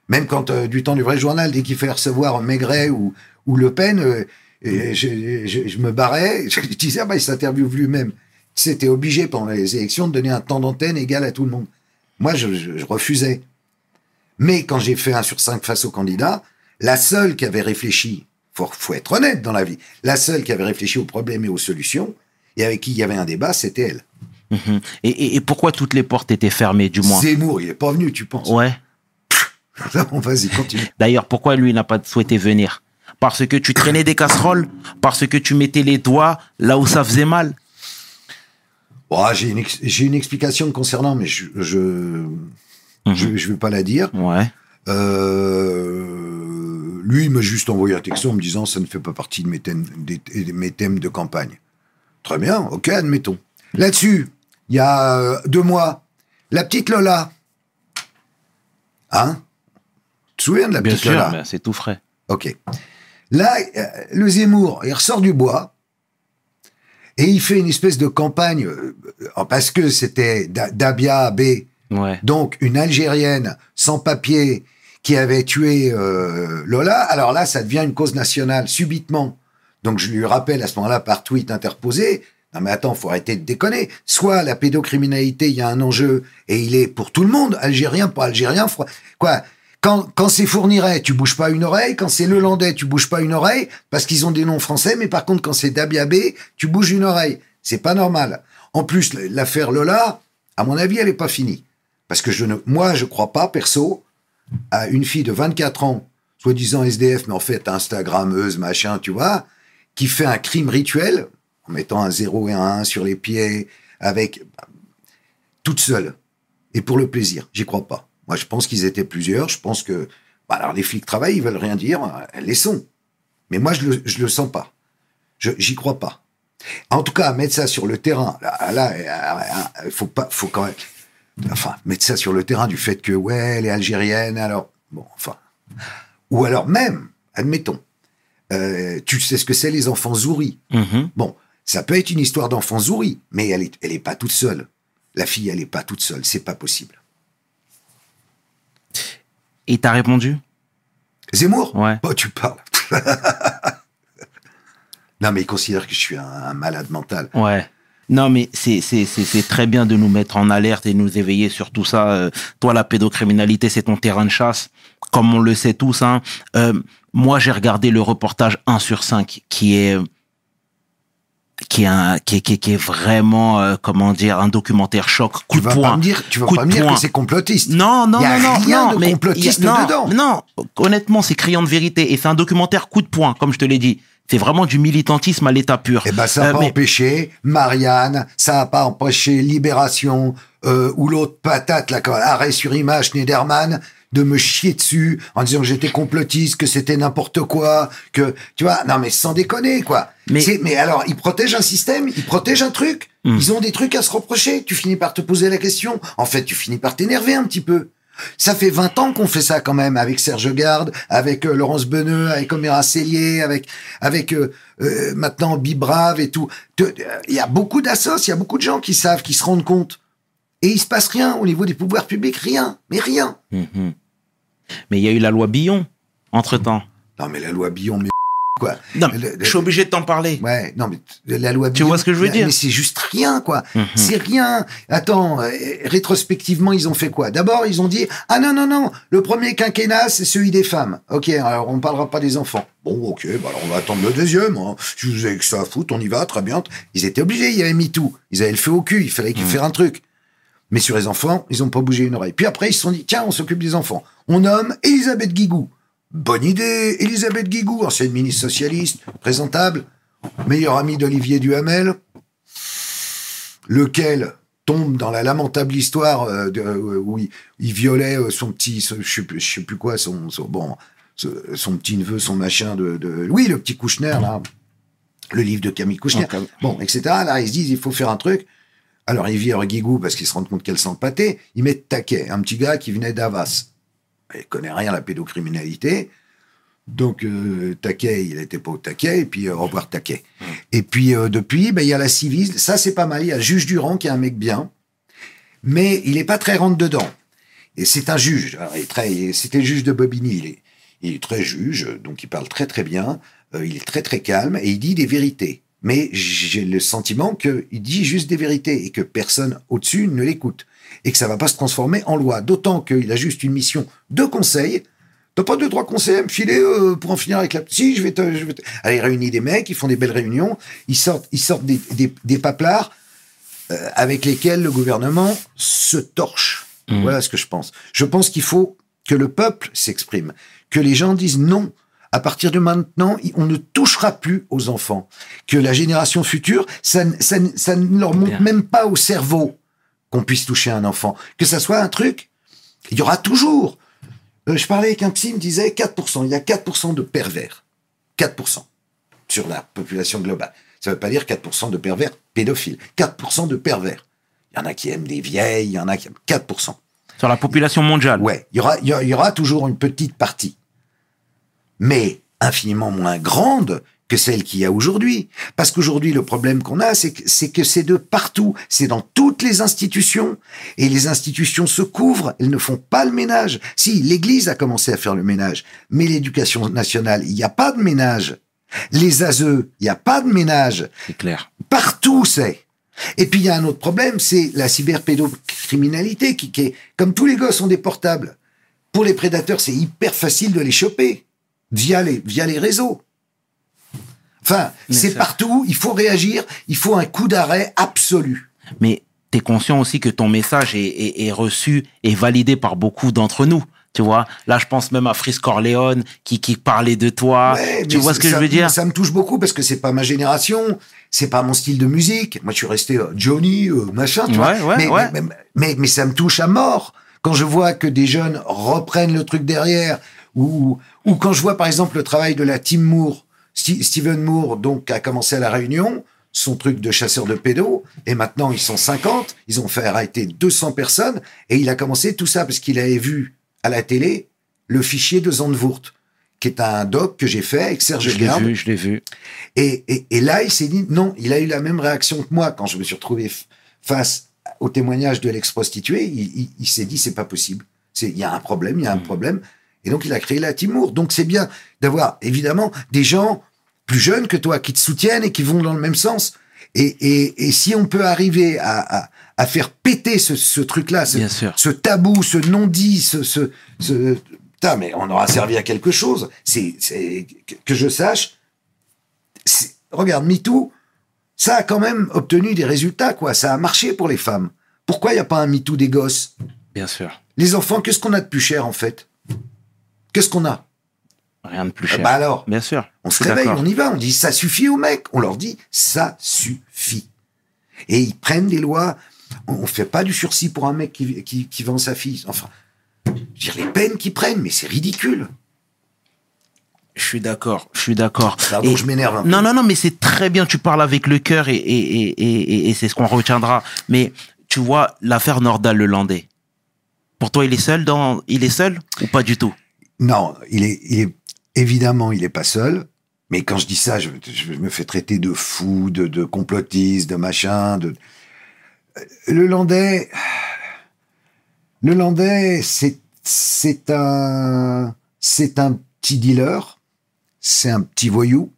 Même quand, euh, du temps du vrai journal, dès qu'il fallait recevoir Maigret ou, ou Le Pen, euh, et je, je- je me barrais, je disais, ah bah, il s'interviewe lui-même. C'était obligé pendant les élections de donner un temps d'antenne égal à tout le monde. Moi, je, je- refusais. Mais quand j'ai fait un sur cinq face aux candidats, la seule qui avait réfléchi, faut, faut être honnête dans la vie, la seule qui avait réfléchi aux problèmes et aux solutions, et avec qui il y avait un débat, c'était elle. Mhm. Et, et- et pourquoi toutes les portes étaient fermées, du moins? Zemmour, il est pas venu, tu penses? Ouais. Bon, Vas-y, continue. D'ailleurs, pourquoi lui n'a pas souhaité venir? Parce que tu traînais des casseroles Parce que tu mettais les doigts là où ça faisait mal Oh, j'ai une, ex- j'ai une explication concernant, mais je je, Mhm. je, je vais pas la dire. Ouais. Euh, lui, il m'a juste envoyé un texto en me disant ça ne fait pas partie de mes thèmes, des- de mes thèmes de campagne. Très bien, ok, admettons. Là-dessus, il y a euh, deux mois, la petite Lola. Hein? Tu te souviens de la Bien petite sûr, Lola c'est tout frais. Ok. Là, euh, le Zemmour, il ressort du bois et il fait une espèce de campagne euh, parce que c'était Da- Dabia B, Ouais. donc une Algérienne sans papier qui avait tué euh, Lola. Alors là, ça devient une cause nationale subitement. Donc je lui rappelle à ce moment-là par tweet interposé Non mais attends, faut arrêter de déconner. Soit la pédocriminalité, il y a un enjeu et il est pour tout le monde, algérien, pas algérien, quoi. Quand, c'est Fourniret, tu bouges pas une oreille. Quand c'est Lelandais, tu bouges pas une oreille parce qu'ils ont des noms français. Mais par contre, quand c'est Dabiabé, tu bouges une oreille. C'est pas normal. En plus, l'affaire Lola, à mon avis, elle est pas finie. Parce que je ne, moi, je crois pas, perso, à une fille de 24 ans, soi-disant SDF, mais en fait Instagrammeuse, machin, tu vois, qui fait un crime rituel en mettant un 0 et un 1 sur les pieds, avec toute seule et pour le plaisir. J'y crois pas. Moi, je pense qu'ils étaient plusieurs. Je pense que, bah, alors les flics travaillent, ils veulent rien dire, elles les sont. Mais moi, je le, je le sens pas. Je, j'y crois pas. En tout cas, mettre ça sur le terrain, là, là, il faut pas, faut quand même, enfin, mettre ça sur le terrain du fait que, ouais, elle est algérienne, alors, bon, enfin, ou alors même, admettons, euh, tu sais ce que c'est les enfants zouris. Mhm. Bon, ça peut être une histoire d'enfant zouri, mais elle est, elle est pas toute seule. La fille, elle est pas toute seule, c'est pas possible. Et t'as répondu? Zemmour? Ouais. Oh, tu parles. non, mais il considère que je suis un, un malade mental. Ouais. Non, mais c'est c'est c'est c'est très bien de nous mettre en alerte et nous éveiller sur tout ça. Euh, toi, la pédocriminalité, c'est ton terrain de chasse, comme on le sait tous. Hein. Euh, moi, j'ai regardé le reportage 1 sur 5, qui est qui est un qui est qui est, qui est vraiment euh, comment dire un documentaire choc coup Tu de vas poing pas me dire, tu vas pas me dire que c'est complotiste. Non, non, Y a non, non, rien non, de mais complotiste y a- non, dedans. Non, honnêtement, c'est criant de vérité et c'est un documentaire coup de poing, comme je te l'ai dit. C'est vraiment du militantisme à l'état pur. Eh ben, ça n'a Euh, pas mais- empêché Marianne, ça n'a pas empêché Libération, euh, ou l'autre patate, là, arrêt sur image, Schneiderman, de me chier dessus en disant que j'étais complotiste, que c'était n'importe quoi, que, tu vois, non mais sans déconner, quoi. Mais- Mais, alors, ils protègent un système, ils protègent un truc, Hmm. ils ont des trucs à se reprocher, tu finis par te poser la question, en fait, tu finis par t'énerver un petit peu. Ça fait 20 ans qu'on fait ça quand même avec Serge Garde, avec euh, Laurence Beneux, avec Oméra Cellier, avec avec euh, euh, maintenant Bibrave et tout. Euh, Il y a beaucoup d'assos, il y a beaucoup de gens qui savent, qui se rendent compte. Et il se passe rien au niveau des pouvoirs publics, rien, mais rien. Mhm. Mais il y a eu la loi Billon entre temps. Non mais la loi Billon, mais quoi. Non, Le- le- je suis obligé de t'en parler. Ouais, non mais la loi Tu Billon, vois ce que je veux dire? Mais c'est juste rien, quoi. Mhm. C'est rien. Attends, euh, rétrospectivement, ils ont fait quoi? D'abord, ils ont dit ah non non non, le premier quinquennat c'est celui des femmes. Ok, alors on parlera pas des enfants. Bon, ok, bah alors on va attendre le deuxième. Hein. Si vous avez que ça à foutre, on y va, très bien. Ils étaient obligés, il y avait mis tout. Ils avaient le feu au cul, il fallait qu'ils Mhm. faire un truc. Mais sur les enfants, ils ont pas bougé une oreille. Puis après, ils se sont dit tiens, on s'occupe des enfants. On nomme Elisabeth Guigou. Bonne idée, Elisabeth Guigou, ancienne ministre socialiste, présentable, meilleure amie d'Olivier Duhamel, lequel tombe dans la lamentable histoire euh, de, euh, où il, il violait euh, son petit, je sais sais plus quoi, son, son- bon, ce- son petit neveu, son machin de, de, oui, le petit Kouchner là, le livre de Camille Kouchner, bon, etc. Là, ils se disent, il faut faire un truc. Alors ils virent Guigou parce qu'ils se rendent compte qu'elle sent le pâté. Ils mettent Taquet, un petit gars qui venait d'Avas. Il connaît rien à la pédocriminalité. Donc euh, Taquet, il n'était pas au taquet, et puis euh, au revoir Taquet. Et puis euh, depuis, ben, il y a la civile, ça c'est pas mal. Il y a le juge Durand qui est un mec bien, mais il est pas très rentre dedans. Et c'est un juge. Il C'était le juge de Bobigny. Il est, il est très juge, donc il parle très très bien. euh, il est très très calme et il dit des vérités. Mais j'ai le sentiment qu'il dit juste des vérités et que personne au-dessus ne l'écoute et que ça va pas se transformer en loi. D'autant qu'il a juste une mission de conseil. T'as pas deux, trois conseils à me filer euh, pour en finir avec la... Si, je vais te... Je vais te... Allez, réunit des mecs, ils font des belles réunions, ils sortent, ils sortent des, des, des paplards euh, avec lesquels le gouvernement se torche. Mhm. Voilà ce que je pense. Je pense qu'il faut que le peuple s'exprime, que les gens disent non. À partir de maintenant, on ne touchera plus aux enfants. Que la génération future, ça, ne leur monte Bien. même pas au cerveau qu'on puisse toucher un enfant. Que ça soit un truc, il y aura toujours. Euh, je parlais avec un psy, il me disait 4%. Il y a 4% de pervers. 4% sur la population globale. Ça ne veut pas dire 4% de pervers pédophiles. 4% de pervers. Il y en a qui aiment des vieilles, il y en a qui aiment 4%. Sur la population mondiale. Ouais, y aura- il y aura toujours une petite partie, mais infiniment moins grande que celle qu'il y a aujourd'hui. Parce qu'aujourd'hui, le problème qu'on a, c'est que c'est de partout, c'est dans toutes les institutions, et les institutions se couvrent, elles ne font pas le ménage. Si, l'Église a commencé à faire le ménage, mais l'éducation nationale, il n'y a pas de ménage. Les ASE, il n'y a pas de ménage. C'est clair. Partout, c'est. Et puis, il y a un autre problème, c'est la cyberpédocriminalité, qui, qui est, comme tous les gosses ont des portables. Pour les prédateurs, c'est hyper facile de les choper via les, via les réseaux. Enfin, c'est partout, il faut réagir, il faut un coup d'arrêt absolu. Mais tu es conscient aussi que ton message est, est- est reçu et validé par beaucoup d'entre nous. Tu vois, là, je pense même à Fris Corleone qui, qui parlait de toi. Ouais, tu vois ce que ça- je veux dire? Ça me touche beaucoup parce que c'est pas ma génération, c'est pas mon style de musique. Moi, je suis resté euh, Johnny, euh, machin, tu Ouais, vois. ouais, mais, ouais. Mais, mais, mais ça me touche à mort quand je vois que des jeunes reprennent le truc derrière ou, ou quand je vois par exemple le travail de la team Moore, Sti- Steven Moore, donc, a commencé à la Réunion, son truc de chasseur de pédos, et maintenant ils sont 50, ils ont fait arrêter 200 personnes, et il a commencé tout ça parce qu'il avait vu à la télé le fichier de Zandvoort, qui est un doc que j'ai fait avec Serge Je l'ai vu, je l'ai vu. Et, et, et là, il s'est dit, non, il a eu la même réaction que moi quand je me suis retrouvé face au témoignage de l'ex-prostituée. Il, il- il s'est dit, c'est pas possible. C'est, il y a un problème, il y a un problème. Et donc, il a créé la Timour. Donc, c'est bien d'avoir, évidemment, des gens plus jeunes que toi qui te soutiennent et qui vont dans le même sens. Et, et, et si on peut arriver à, à, à faire péter ce, ce truc-là, ce, ce tabou, ce non-dit, ce, ce, ce, putain, mais on aura servi à quelque chose. C'est, c'est, que- que je sache, c'est- regarde, MeToo, ça a quand même obtenu des résultats, quoi. Ça a marché pour les femmes. Pourquoi il n'y a pas un MeToo des gosses? Bien sûr. Les enfants, qu'est-ce qu'on a de plus cher, en fait? Qu'est-ce qu'on a? Rien de plus cher. Bah alors, Bien sûr. on se réveille, on y va, on dit ça suffit aux mecs. On leur dit ça suffit. Et ils prennent des lois. On ne fait pas du sursis pour un mec qui, qui, qui vend sa fille. Enfin, je veux dire, les peines qu'ils prennent, mais c'est ridicule. Je suis d'accord. Je suis d'accord. Pardon, Et- je m'énerve. Non, non, non, mais c'est très bien. Tu parles avec le cœur et, et, et, et, et c'est ce qu'on retiendra. Mais tu vois, l'affaire Nordal le Landais. Pour toi, il est seul dans, il est seul ou pas du tout? Non, il est, il est évidemment, il est pas seul. Mais quand je dis ça, je, me fais traiter de fou, de, complotiste, de machin. De... Le Landais, le Landais, c'est un c'est un petit dealer, c'est un petit voyou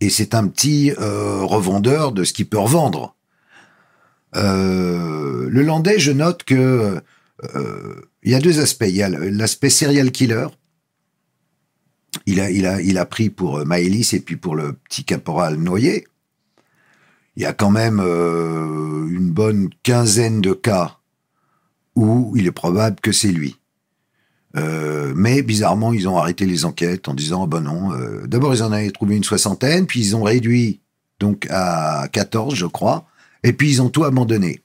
et c'est un petit euh, revendeur de ce qu'il peut revendre. Euh, le Landais, je note que euh, il y a deux aspects. Il y a l'aspect serial killer. Il a, il a, il a pris pour euh, Maëlys et puis pour le petit caporal noyé. Il y a quand même euh, une bonne quinzaine de cas où il est probable que c'est lui. Euh, mais bizarrement, ils ont arrêté les enquêtes en disant oh ben non. D'abord, ils en avaient trouvé une soixantaine, puis ils ont réduit donc à 14, je crois, et puis ils ont tout abandonné.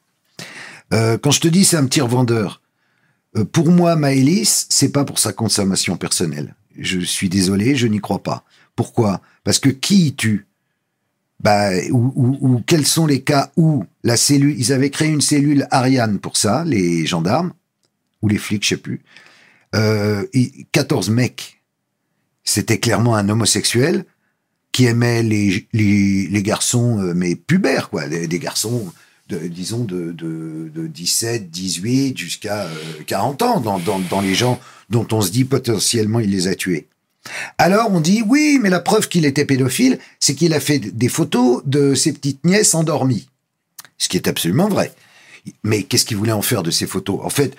Quand je te dis c'est un petit revendeur, pour moi, Maëlys, c'est pas pour sa consommation personnelle. Je suis désolé, je n'y crois pas. Pourquoi? Parce que qui il tue? Bah, ou, ou, ou quels sont les cas où la cellule, ils avaient créé une cellule Ariane pour ça, les gendarmes? Ou les flics, je sais plus. Euh, et 14 mecs. C'était clairement un homosexuel qui aimait les, les, les garçons, euh, mais pubères, quoi, des garçons disons, de, de, de 17, 18 jusqu'à euh, 40 ans, dans, dans, dans les gens dont on se dit potentiellement il les a tués. Alors on dit oui, mais la preuve qu'il était pédophile, c'est qu'il a fait des photos de ses petites nièces endormies. Ce qui est absolument vrai. Mais qu'est-ce qu'il voulait en faire de ces photos? En fait,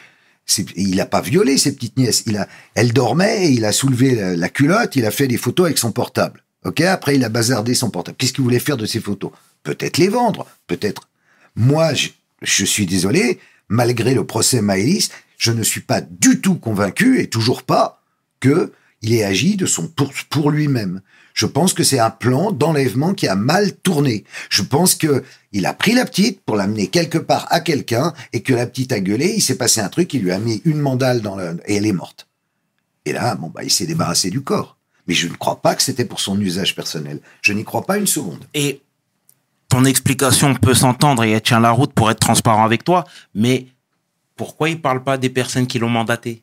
il n'a pas violé ses petites nièces. Il a, elle dormait, il a soulevé la, la culotte, il a fait des photos avec son portable. Ok, après il a bazardé son portable. Qu'est-ce qu'il voulait faire de ces photos? Peut-être les vendre, peut-être. Moi, je, suis désolé, malgré le procès Maëlys, je ne suis pas du tout convaincu et toujours pas que il ait agi de son pour, pour lui-même. Je pense que c'est un plan d'enlèvement qui a mal tourné. Je pense que il a pris la petite pour l'amener quelque part à quelqu'un et que la petite a gueulé, il s'est passé un truc, il lui a mis une mandale dans le, et elle est morte. Et là, bon, bah, il s'est débarrassé du corps. Mais je ne crois pas que c'était pour son usage personnel. Je n'y crois pas une seconde. Et ton explication peut s'entendre et elle tient la route pour être transparent avec toi, mais pourquoi il parle pas des personnes qui l'ont mandaté?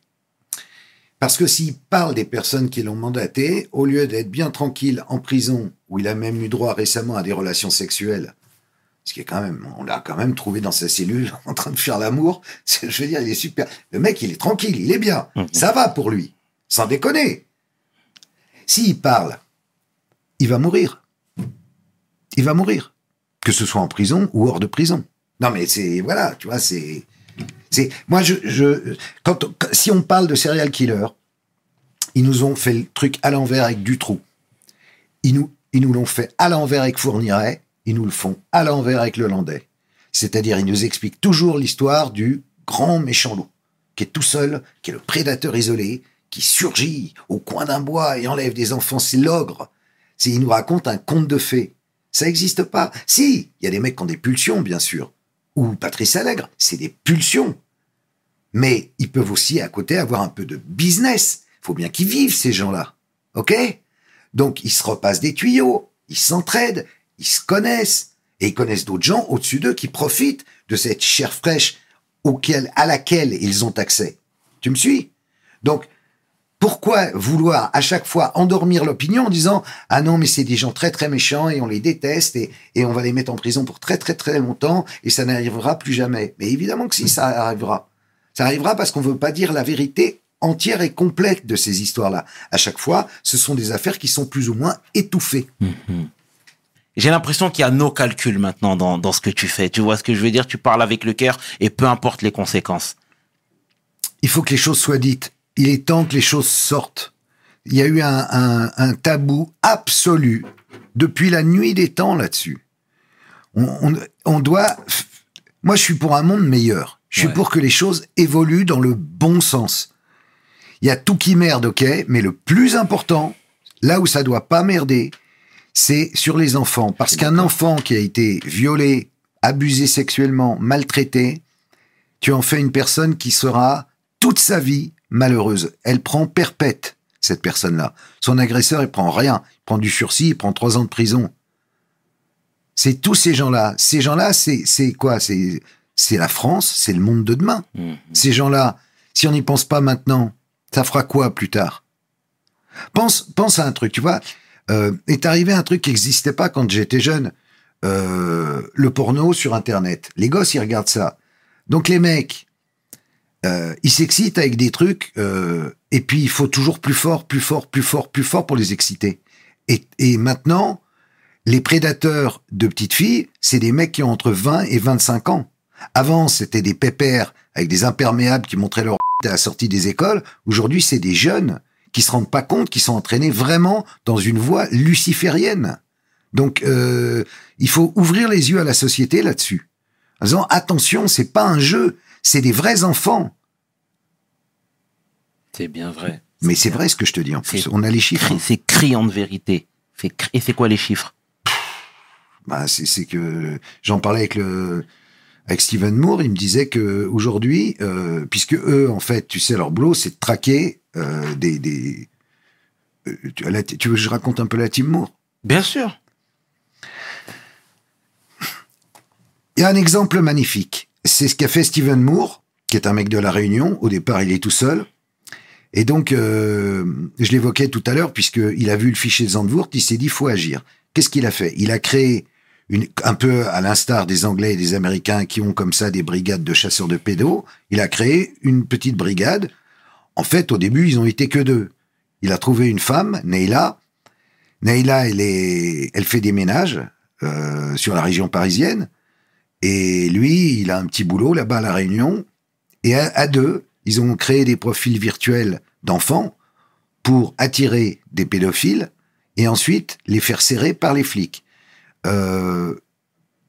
Parce que s'il parle des personnes qui l'ont mandaté, au lieu d'être bien tranquille en prison, où il a même eu droit récemment à des relations sexuelles, ce qui est quand même, on l'a quand même trouvé dans sa cellule en train de faire l'amour. Je veux dire, il est super. Le mec, il est tranquille, il est bien. Mhm. Ça va pour lui. Sans déconner. S'il parle il va mourir. Il va mourir. Que ce soit en prison ou hors de prison. Non, mais c'est, voilà, tu vois, c'est, c'est, moi, je, je, quand, si on parle de serial killer, ils nous ont fait le truc à l'envers avec Dutroux. Ils nous, ils nous l'ont fait à l'envers avec Fourniret. Ils nous le font à l'envers avec le Landais. C'est-à-dire, ils nous expliquent toujours l'histoire du grand méchant loup, qui est tout seul, qui est le prédateur isolé, qui surgit au coin d'un bois et enlève des enfants. C'est l'ogre. Ils nous racontent un conte de fées. Ça n'existe pas. Si, il y a des mecs qui ont des pulsions, bien sûr. Ou Patrice Allègre, c'est des pulsions. Mais ils peuvent aussi, à côté, avoir un peu de business. Faut bien qu'ils vivent, ces gens-là. OK? Donc, ils se repassent des tuyaux, ils s'entraident, ils se connaissent. Et ils connaissent d'autres gens au-dessus d'eux qui profitent de cette chair fraîche à laquelle ils ont accès. Tu me suis? Donc, pourquoi vouloir à chaque fois endormir l'opinion en disant ah non mais c'est des gens très très méchants et on les déteste et, et on va les mettre en prison pour très très très longtemps et ça n'arrivera plus jamais. Mais évidemment que si ça arrivera, ça arrivera parce qu'on veut pas dire la vérité entière et complète de ces histoires-là. À chaque fois, ce sont des affaires qui sont plus ou moins étouffées. J'ai l'impression qu'il y a nos calculs maintenant dans, dans ce que tu fais. Tu vois ce que je veux dire? Tu parles avec le cœur et peu importe les conséquences. Il faut que les choses soient dites. Il est temps que les choses sortent. Il y a eu un, un- un tabou absolu depuis la nuit des temps là-dessus. On, on- on doit. Moi, je suis pour un monde meilleur. Je suis Ouais. pour que les choses évoluent dans le bon sens. Il y a tout qui merde, ok, mais le plus important, là où ça doit pas merder, c'est sur les enfants. Parce qu'un enfant qui a été violé, abusé sexuellement, maltraité, tu en fais une personne qui sera toute sa vie malheureuse. Elle prend perpète, cette personne-là. Son agresseur, il prend rien. Il prend du sursis, il prend trois ans de prison. C'est tous ces gens-là. Ces gens-là, c'est, c'est quoi? C'est, c'est la France, c'est le monde de demain. Mhm. Ces gens-là, si on n'y pense pas maintenant, ça fera quoi plus tard? Pense, pense à un truc, tu vois. Euh, est arrivé un truc qui n'existait pas quand j'étais jeune. Euh, le porno sur Internet. Les gosses, ils regardent ça. Donc les mecs, euh, ils s'excitent avec des trucs, euh, et puis il faut toujours plus fort, plus fort, plus fort, plus fort pour les exciter. Et, et maintenant, les prédateurs de petites filles, c'est des mecs qui ont entre 20 et 25 ans. Avant, c'était des pépères avec des imperméables qui montraient leur à la sortie des écoles. Aujourd'hui, c'est des jeunes qui se rendent pas compte qu'ils sont entraînés vraiment dans une voie luciférienne. Donc, euh, il faut ouvrir les yeux à la société là-dessus. En disant, attention, c'est pas un jeu, c'est des vrais enfants. C'est bien vrai. Mais c'est vrai ce que je te dis en plus. On a les chiffres. C'est criant de vérité. Et c'est quoi les chiffres? Bah, c'est que j'en parlais avec le avec Steven Moore, il me disait que aujourd'hui, euh, puisque eux, en fait, tu sais, leur boulot, c'est de traquer euh, des, des euh, tu, la- tu veux que je raconte un peu la team Moore? Bien sûr. Il y a un exemple magnifique. C'est ce qu'a fait Steven Moore, qui est un mec de la Réunion. Au départ, il est tout seul. Et donc, euh, je l'évoquais tout à l'heure, puisqu'il a vu le fichier de Zandvoort, il s'est dit, faut agir. Qu'est-ce qu'il a fait? Il a créé, un peu à l'instar des Anglais et des Américains qui ont comme ça des brigades de chasseurs de pédos, il a créé une petite brigade. En fait, au début, ils ont été que deux. Il a trouvé une femme, Neila. Neila, elle fait des ménages euh, sur la région parisienne. Et lui, il a un petit boulot là-bas à La Réunion. Et à, deux, ils ont créé des profils virtuels d'enfants pour attirer des pédophiles et ensuite les faire serrer par les flics. Euh,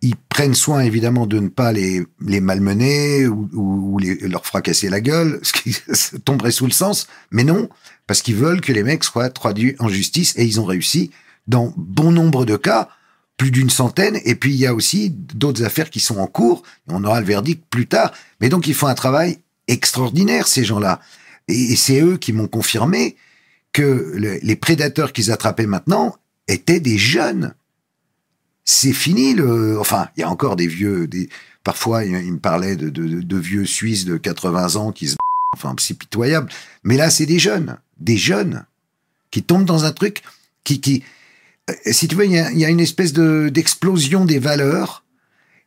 ils prennent soin évidemment de ne pas les, les malmener ou, leur fracasser la gueule, ce qui tomberait sous le sens, mais non, parce qu'ils veulent que les mecs soient traduits en justice et ils ont réussi dans bon nombre de cas, plus d'une centaine, et puis il y a aussi d'autres affaires qui sont en cours, on aura le verdict plus tard. Mais donc ils font un travail extraordinaire, ces gens-là. Et, c'est eux qui m'ont confirmé que le- les prédateurs qu'ils attrapaient maintenant étaient des jeunes. C'est fini le. Enfin, il y a encore des vieux. Des, parfois, il, il me parlait de, de, de vieux Suisses de 80 ans qui se. Enfin, c'est pitoyable. Mais là, c'est des jeunes. Des jeunes qui tombent dans un truc qui. qui si tu veux, il y a, il y a une espèce de d'explosion des valeurs.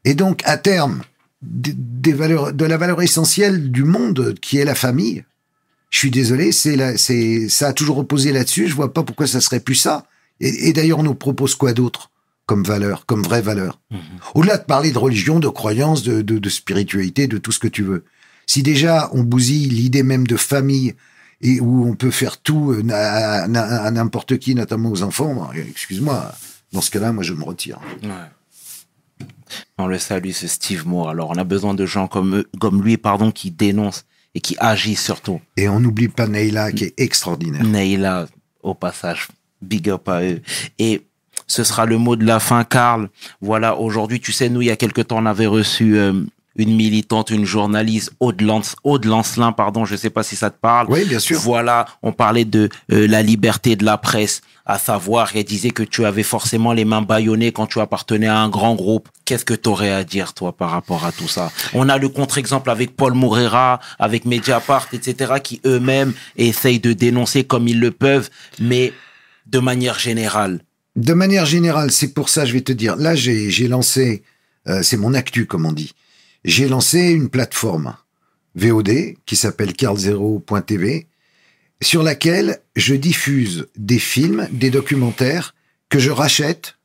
Et donc, à terme, des, des valeurs, de la valeur essentielle du monde qui est la famille. Je suis désolé, c'est c'est, ça a toujours reposé là-dessus. Je vois pas pourquoi ça serait plus ça. Et, et d'ailleurs, on nous propose quoi d'autre comme valeur, comme vraie valeur? Mhm. Au-delà de parler de religion, de croyance, de, de, de spiritualité, de tout ce que tu veux. Si déjà on bousille l'idée même de famille et où on peut faire tout euh, à, à- à n'importe qui, notamment aux enfants, excuse-moi, dans ce cas-là, moi je me retire. Ouais. On le salue, ce Steve Moore. Alors, on a besoin de gens comme, eux- comme lui, pardon, qui dénoncent et qui agissent surtout. Et on n'oublie pas Neila qui est extraordinaire. Neila, au passage, big up à eux. Et ce sera le mot de la fin, Karl. Voilà, aujourd'hui, tu sais, nous, il y a quelque temps, on avait reçu euh, une militante, une journaliste, Aude, Lance, Aude Lancelin, pardon, je sais pas si ça te parle. Oui, bien sûr. Voilà, on parlait de euh, la liberté de la presse, à savoir, elle disait que tu avais forcément les mains bâillonnées quand tu appartenais à un grand groupe. Qu'est-ce que tu aurais à dire, toi, par rapport à tout ça? On a le contre-exemple avec Paul Moreira, avec Mediapart, etc., qui eux-mêmes essayent de dénoncer comme ils le peuvent, mais de manière générale. De manière générale, c'est pour ça, je vais te dire, là j'ai j'ai lancé, euh, c'est mon actu comme on dit, j'ai lancé une plateforme VOD qui s'appelle carl0.tv sur laquelle je diffuse des films, des documentaires que je rachète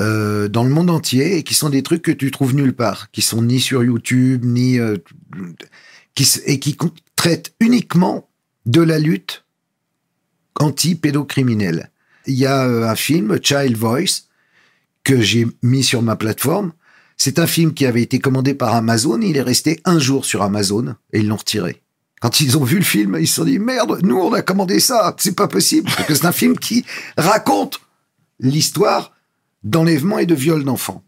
euh, dans le monde entier et qui sont des trucs que tu trouves nulle part, qui sont ni sur YouTube, ni... euh, qui, et qui traitent uniquement de la lutte anti-pédocriminelle. Il y a euh, un film, Child Voice, que j'ai mis sur ma plateforme. C'est un film qui avait été commandé par Amazon. Il est resté un jour sur Amazon et ils l'ont retiré. Quand ils ont vu le film, ils se sont dit merde, nous on a commandé ça, c'est pas possible parce que c'est un film qui raconte l'histoire d'enlèvement et de viol d'enfants.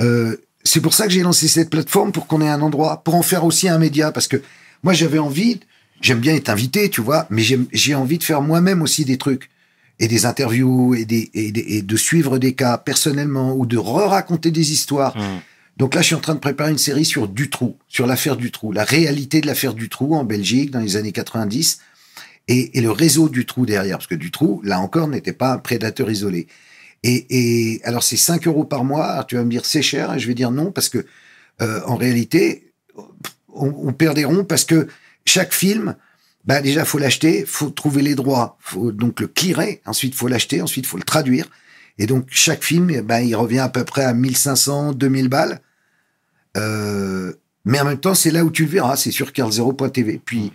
Euh, c'est pour ça que j'ai lancé cette plateforme pour qu'on ait un endroit pour en faire aussi un média parce que moi j'avais envie, j'aime bien être invité, tu vois, mais j'ai envie de faire moi-même aussi des trucs et des interviews et, des, et, des- et de suivre des cas personnellement ou de re-raconter des histoires. Hmm. Donc là, je suis en train de préparer une série sur Dutroux, sur l'affaire Dutroux, la réalité de l'affaire Dutroux en Belgique dans les années 90 et, et le réseau Dutroux derrière, parce que Dutroux, là encore, n'était pas un prédateur isolé. Et, et alors, c'est 5 euros par mois. Alors, tu vas me dire, c'est cher, et je vais dire non, parce que euh, en réalité, on, on perd des ronds parce que chaque film, bah déjà, faut l'acheter, faut trouver les droits, faut donc le clearer, ensuite faut l'acheter, ensuite faut le traduire. Et donc, chaque film, eh ben, il revient à peu près à 1500, 2000 balles. Euh, mais en même temps, c'est là où tu le verras, c'est sur carl0.tv. Puis,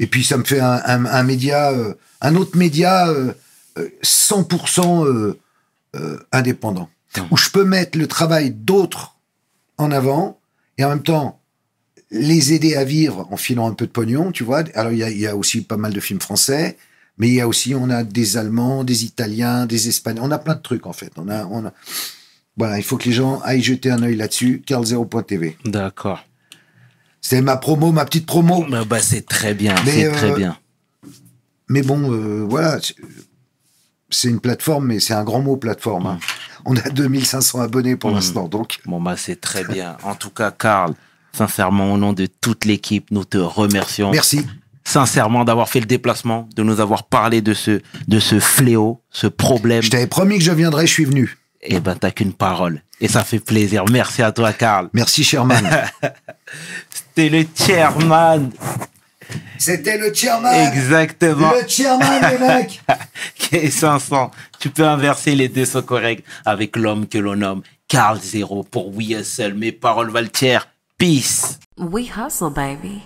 et puis, ça me fait un, un, un média, euh, un autre média euh, euh, 100% euh, indépendant, où je peux mettre le travail d'autres en avant et en même temps les aider à vivre en filant un peu de pognon, tu vois. Alors, il y a, il y a aussi pas mal de films français, mais il y a aussi, on a des Allemands, des Italiens, des Espagnols. On a plein de trucs, en fait. On a, on a... Voilà, il faut que les gens aillent jeter un œil là-dessus. carl0.tv. D'accord. C'était ma promo, ma petite promo. Bah, bah, c'est très bien, c'est euh, très bien. Mais bon, euh, voilà. c'est- C'est une plateforme, mais c'est un grand mot, plateforme. hein. On a 2500 abonnés pour Mm. l'instant, donc Bon, bah, c'est très bien. En tout cas, Karl, sincèrement, au nom de toute l'équipe, nous te remercions. merci. Sincèrement d'avoir fait le déplacement, de nous avoir parlé de ce, de ce fléau, ce problème. Je t'avais promis que je viendrais, je suis venu. Eh ben, t'as qu'une parole. Et ça fait plaisir. Merci à toi, Karl. Merci, Sherman. T'es le chairman. C'était le chairman. Exactement. Le chairman, les mecs. Qui 500. Tu peux inverser les deux sont corrects avec l'homme que l'on nomme Carl Zero pour We Hustle. Mes paroles valent. Peace. We hustle, baby.